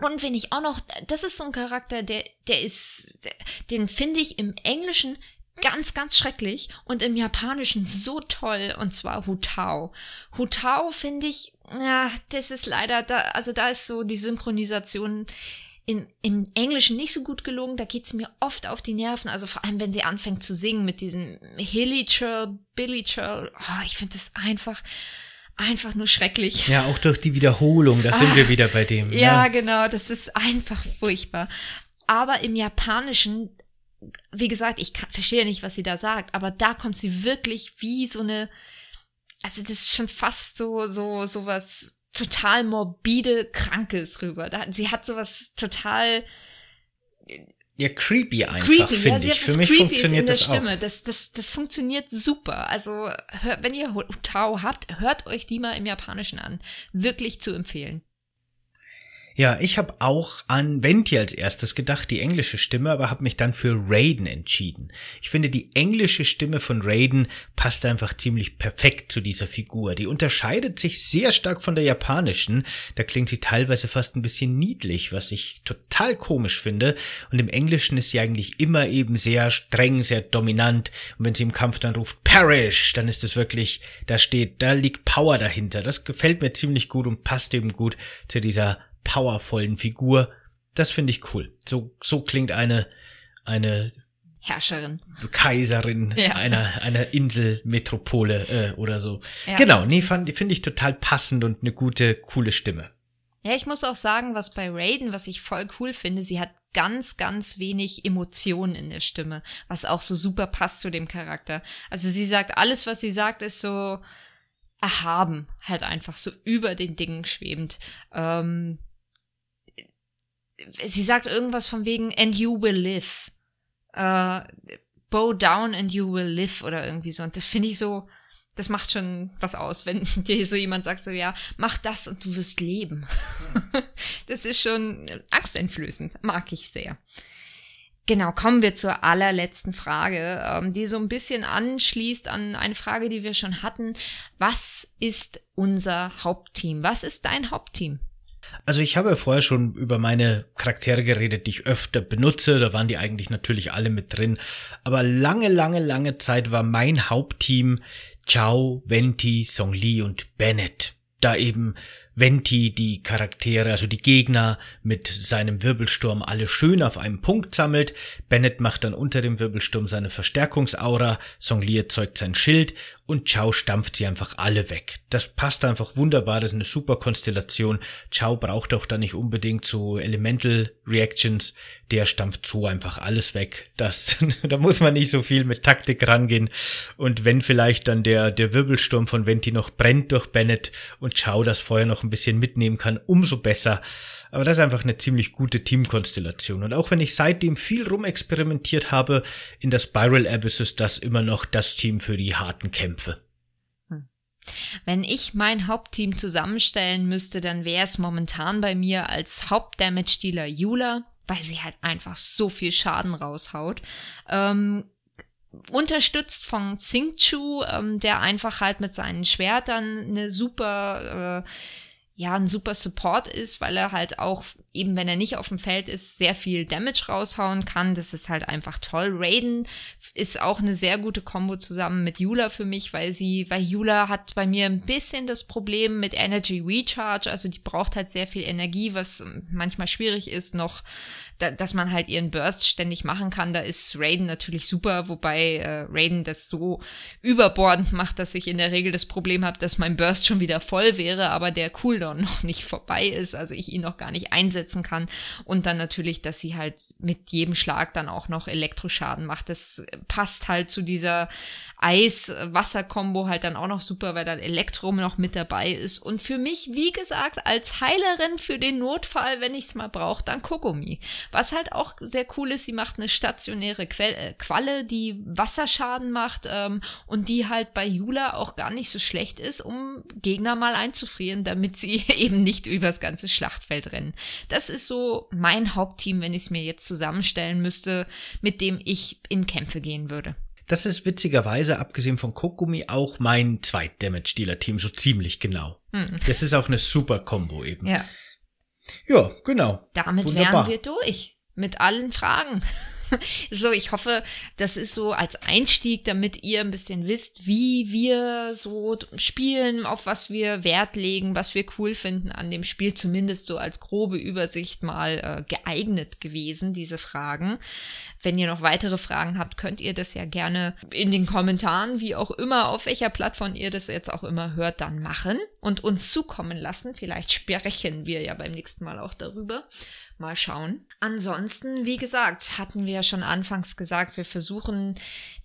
und wenn ich auch noch, das ist so ein Charakter, der, der ist, der, den finde ich im Englischen ganz, ganz schrecklich und im Japanischen so toll und zwar Hutao. Hutao finde ich, ja, das ist leider da, also da ist so die Synchronisation in, im Englischen nicht so gut gelungen, da geht's mir oft auf die Nerven, also vor allem wenn sie anfängt zu singen mit diesem Hilly Churl, Billy Churl, oh, ich finde das einfach, einfach nur schrecklich. Ja, auch durch die Wiederholung, da sind ah, wir wieder bei dem. Ja, ja, genau, das ist einfach furchtbar. Aber im Japanischen, wie gesagt, ich kann, verstehe nicht, was sie da sagt, aber da kommt sie wirklich wie so eine, also das ist schon fast so, so, so was total morbide Krankes rüber. Da, sie hat sowas total, ja, creepy einfach, finde ja, ich. Für mich funktioniert das Stimme. auch. Das, das, das funktioniert super. Also, hör, wenn ihr Tao habt, hört euch die mal im Japanischen an. Wirklich zu empfehlen. Ja, ich habe auch an Venti als erstes gedacht, die englische Stimme, aber habe mich dann für Raiden entschieden. Ich finde, die englische Stimme von Raiden passt einfach ziemlich perfekt zu dieser Figur. Die unterscheidet sich sehr stark von der japanischen. Da klingt sie teilweise fast ein bisschen niedlich, was ich total komisch finde. Und im Englischen ist sie eigentlich immer eben sehr streng, sehr dominant. Und wenn sie im Kampf dann ruft, Perish, dann ist es wirklich, da steht, da liegt Power dahinter. Das gefällt mir ziemlich gut und passt eben gut zu dieser powervollen Figur. Das finde ich cool. So, so klingt eine, eine Herrscherin. Kaiserin ja. einer, einer Inselmetropole äh, oder so. Ja. Genau, nee, finde ich total passend und eine gute, coole Stimme. Ja, ich muss auch sagen, was bei Raiden, was ich voll cool finde, sie hat ganz, ganz wenig Emotionen in der Stimme, was auch so super passt zu dem Charakter. Also sie sagt, alles, was sie sagt, ist so erhaben, halt einfach so über den Dingen schwebend. Ähm, sie sagt irgendwas von wegen and you will live. Äh, bow down and you will live oder irgendwie so. Und das finde ich so, das macht schon was aus, wenn dir so jemand sagt, so ja, mach das und du wirst leben. das ist schon angsteinflößend, mag ich sehr. Genau, kommen wir zur allerletzten Frage, ähm, die so ein bisschen anschließt an eine Frage, die wir schon hatten. Was ist unser Hauptteam? Was ist dein Hauptteam? Also ich habe vorher schon über meine Charaktere geredet, die ich öfter benutze. Da waren die eigentlich natürlich alle mit drin. Aber lange, lange, lange Zeit war mein Hauptteam Chao, Venti, Song Li und Bennett. Da eben Venti die Charaktere, also die Gegner mit seinem Wirbelsturm alle schön auf einem Punkt sammelt. Bennett macht dann unter dem Wirbelsturm seine Verstärkungsaura, Songli erzeugt sein Schild und Chao stampft sie einfach alle weg. Das passt einfach wunderbar, das ist eine super Konstellation. Chao braucht auch da nicht unbedingt so Elemental Reactions, der stampft so einfach alles weg. Das, da muss man nicht so viel mit Taktik rangehen. Und wenn vielleicht dann der, der Wirbelsturm von Venti noch brennt durch Bennett und Chao das Feuer noch ein bisschen mitnehmen kann, umso besser. Aber das ist einfach eine ziemlich gute Teamkonstellation. Und auch wenn ich seitdem viel rumexperimentiert habe, in der Spiral Abyss ist das immer noch das Team für die harten Kämpfe. Hm. Wenn ich mein Hauptteam zusammenstellen müsste, dann wäre es momentan bei mir als Hauptdamage-Dealer Yula, weil sie halt einfach so viel Schaden raushaut. Ähm, unterstützt von Xingchu, ähm, der einfach halt mit seinen Schwertern eine super, äh, ja, ein super Support ist, weil er halt auch eben wenn er nicht auf dem Feld ist, sehr viel Damage raushauen kann. Das ist halt einfach toll. Raiden ist auch eine sehr gute Kombo zusammen mit Yula für mich, weil sie, weil Yula hat bei mir ein bisschen das Problem mit Energy Recharge. Also die braucht halt sehr viel Energie, was manchmal schwierig ist, noch, da, dass man halt ihren Burst ständig machen kann. Da ist Raiden natürlich super, wobei äh, Raiden das so überbordend macht, dass ich in der Regel das Problem habe, dass mein Burst schon wieder voll wäre, aber der Cooldown noch nicht vorbei ist, also ich ihn noch gar nicht einsetzen kann. Und dann natürlich, dass sie halt mit jedem Schlag dann auch noch Elektroschaden macht. Das passt halt zu dieser Eis-Wasser-Kombo halt dann auch noch super, weil dann Elektrum noch mit dabei ist. Und für mich, wie gesagt, als Heilerin für den Notfall, wenn ich es mal brauche, dann Kokomi. Was halt auch sehr cool ist, sie macht eine stationäre que äh, Qualle, die Wasserschaden macht ähm, und die halt bei Jula auch gar nicht so schlecht ist, um Gegner mal einzufrieren, damit sie eben nicht übers ganze Schlachtfeld rennen. Das ist so mein Hauptteam, wenn ich es mir jetzt zusammenstellen müsste, mit dem ich in Kämpfe gehen würde. Das ist witzigerweise, abgesehen von Kokumi, auch mein Zweit-Damage-Dealer-Team, so ziemlich genau. Hm. Das ist auch eine super Combo eben. Ja. Ja, genau. Damit Wunderbar. wären wir durch. Mit allen Fragen. So, ich hoffe, das ist so als Einstieg, damit ihr ein bisschen wisst, wie wir so spielen, auf was wir Wert legen, was wir cool finden an dem Spiel, zumindest so als grobe Übersicht mal äh, geeignet gewesen, diese Fragen. Wenn ihr noch weitere Fragen habt, könnt ihr das ja gerne in den Kommentaren, wie auch immer, auf welcher Plattform ihr das jetzt auch immer hört, dann machen und uns zukommen lassen. Vielleicht sprechen wir ja beim nächsten Mal auch darüber. Mal schauen. Ansonsten, wie gesagt, hatten wir ja schon anfangs gesagt, wir versuchen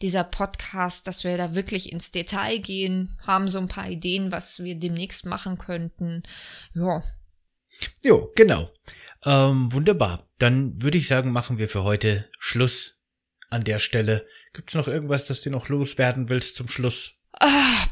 dieser Podcast, dass wir da wirklich ins Detail gehen, haben so ein paar Ideen, was wir demnächst machen könnten. Ja. Jo, genau. Ähm, wunderbar. Dann würde ich sagen, machen wir für heute Schluss an der Stelle. Gibt's noch irgendwas, das du noch loswerden willst zum Schluss? Ah,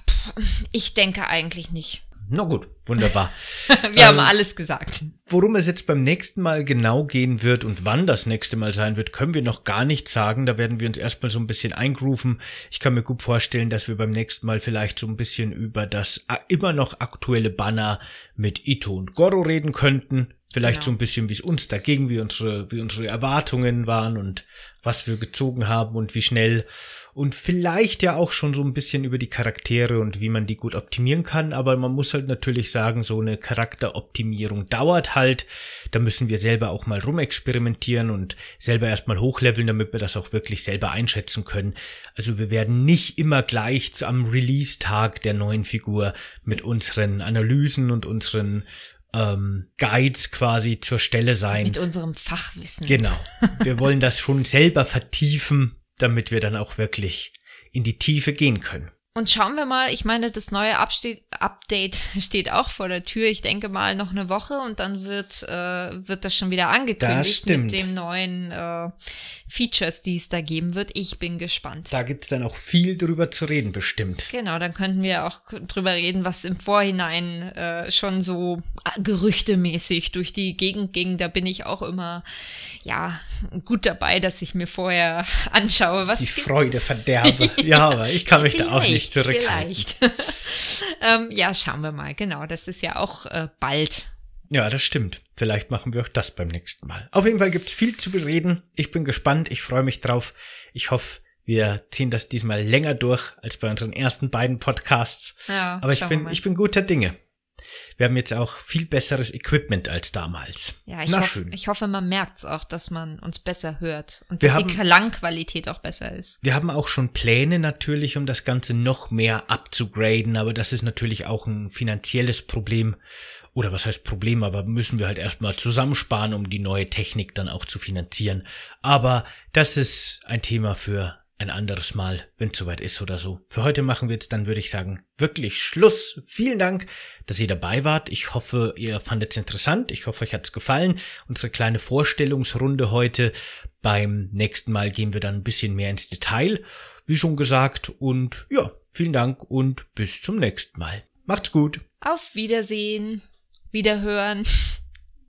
ich denke eigentlich nicht. Na gut, wunderbar. Wir ähm, haben alles gesagt. Worum es jetzt beim nächsten Mal genau gehen wird und wann das nächste Mal sein wird, können wir noch gar nicht sagen. Da werden wir uns erstmal so ein bisschen eingrooven. Ich kann mir gut vorstellen, dass wir beim nächsten Mal vielleicht so ein bisschen über das immer noch aktuelle Banner mit Ito und Goro reden könnten. Vielleicht genau. so ein bisschen, wie es uns dagegen, wie unsere, wie unsere Erwartungen waren und was wir gezogen haben und wie schnell. Und vielleicht ja auch schon so ein bisschen über die Charaktere und wie man die gut optimieren kann. Aber man muss halt natürlich sagen, so eine Charakteroptimierung dauert halt. Da müssen wir selber auch mal rumexperimentieren und selber erstmal hochleveln, damit wir das auch wirklich selber einschätzen können. Also wir werden nicht immer gleich am Release-Tag der neuen Figur mit unseren Analysen und unseren ähm, Guides quasi zur Stelle sein. Mit unserem Fachwissen. Genau. Wir wollen das schon selber vertiefen, damit wir dann auch wirklich in die Tiefe gehen können. Und schauen wir mal, ich meine, das neue Update steht auch vor der Tür. Ich denke mal noch eine Woche und dann wird, äh, wird das schon wieder angekündigt mit dem neuen äh, Features, die es da geben wird. Ich bin gespannt. Da gibt's dann auch viel drüber zu reden, bestimmt. Genau, dann könnten wir auch drüber reden, was im Vorhinein äh, schon so äh, gerüchtemäßig durch die Gegend ging. Da bin ich auch immer, ja, gut dabei, dass ich mir vorher anschaue, was. Die Freude verderbe. ja, aber ich kann mich da auch nicht zurückhalten. Vielleicht. ähm, ja, schauen wir mal. Genau, das ist ja auch äh, bald. Ja, das stimmt. Vielleicht machen wir auch das beim nächsten Mal. Auf jeden Fall gibt's viel zu bereden. Ich bin gespannt. Ich freue mich drauf. Ich hoffe, wir ziehen das diesmal länger durch als bei unseren ersten beiden Podcasts. Ja, Aber ich bin, ich bin guter Dinge. Wir haben jetzt auch viel besseres Equipment als damals. Ja, ich, hoff, ich hoffe, man merkt auch, dass man uns besser hört und wir dass haben, die Klangqualität auch besser ist. Wir haben auch schon Pläne natürlich, um das Ganze noch mehr abzugraden, aber das ist natürlich auch ein finanzielles Problem. Oder was heißt Problem, aber müssen wir halt erstmal zusammensparen, um die neue Technik dann auch zu finanzieren. Aber das ist ein Thema für ein anderes Mal, wenn es soweit ist oder so. Für heute machen wir jetzt dann, würde ich sagen, wirklich Schluss. Vielen Dank, dass ihr dabei wart. Ich hoffe, ihr fandet es interessant. Ich hoffe, euch hat es gefallen. Unsere kleine Vorstellungsrunde heute. Beim nächsten Mal gehen wir dann ein bisschen mehr ins Detail, wie schon gesagt. Und ja, vielen Dank und bis zum nächsten Mal. Macht's gut. Auf Wiedersehen. Wiederhören.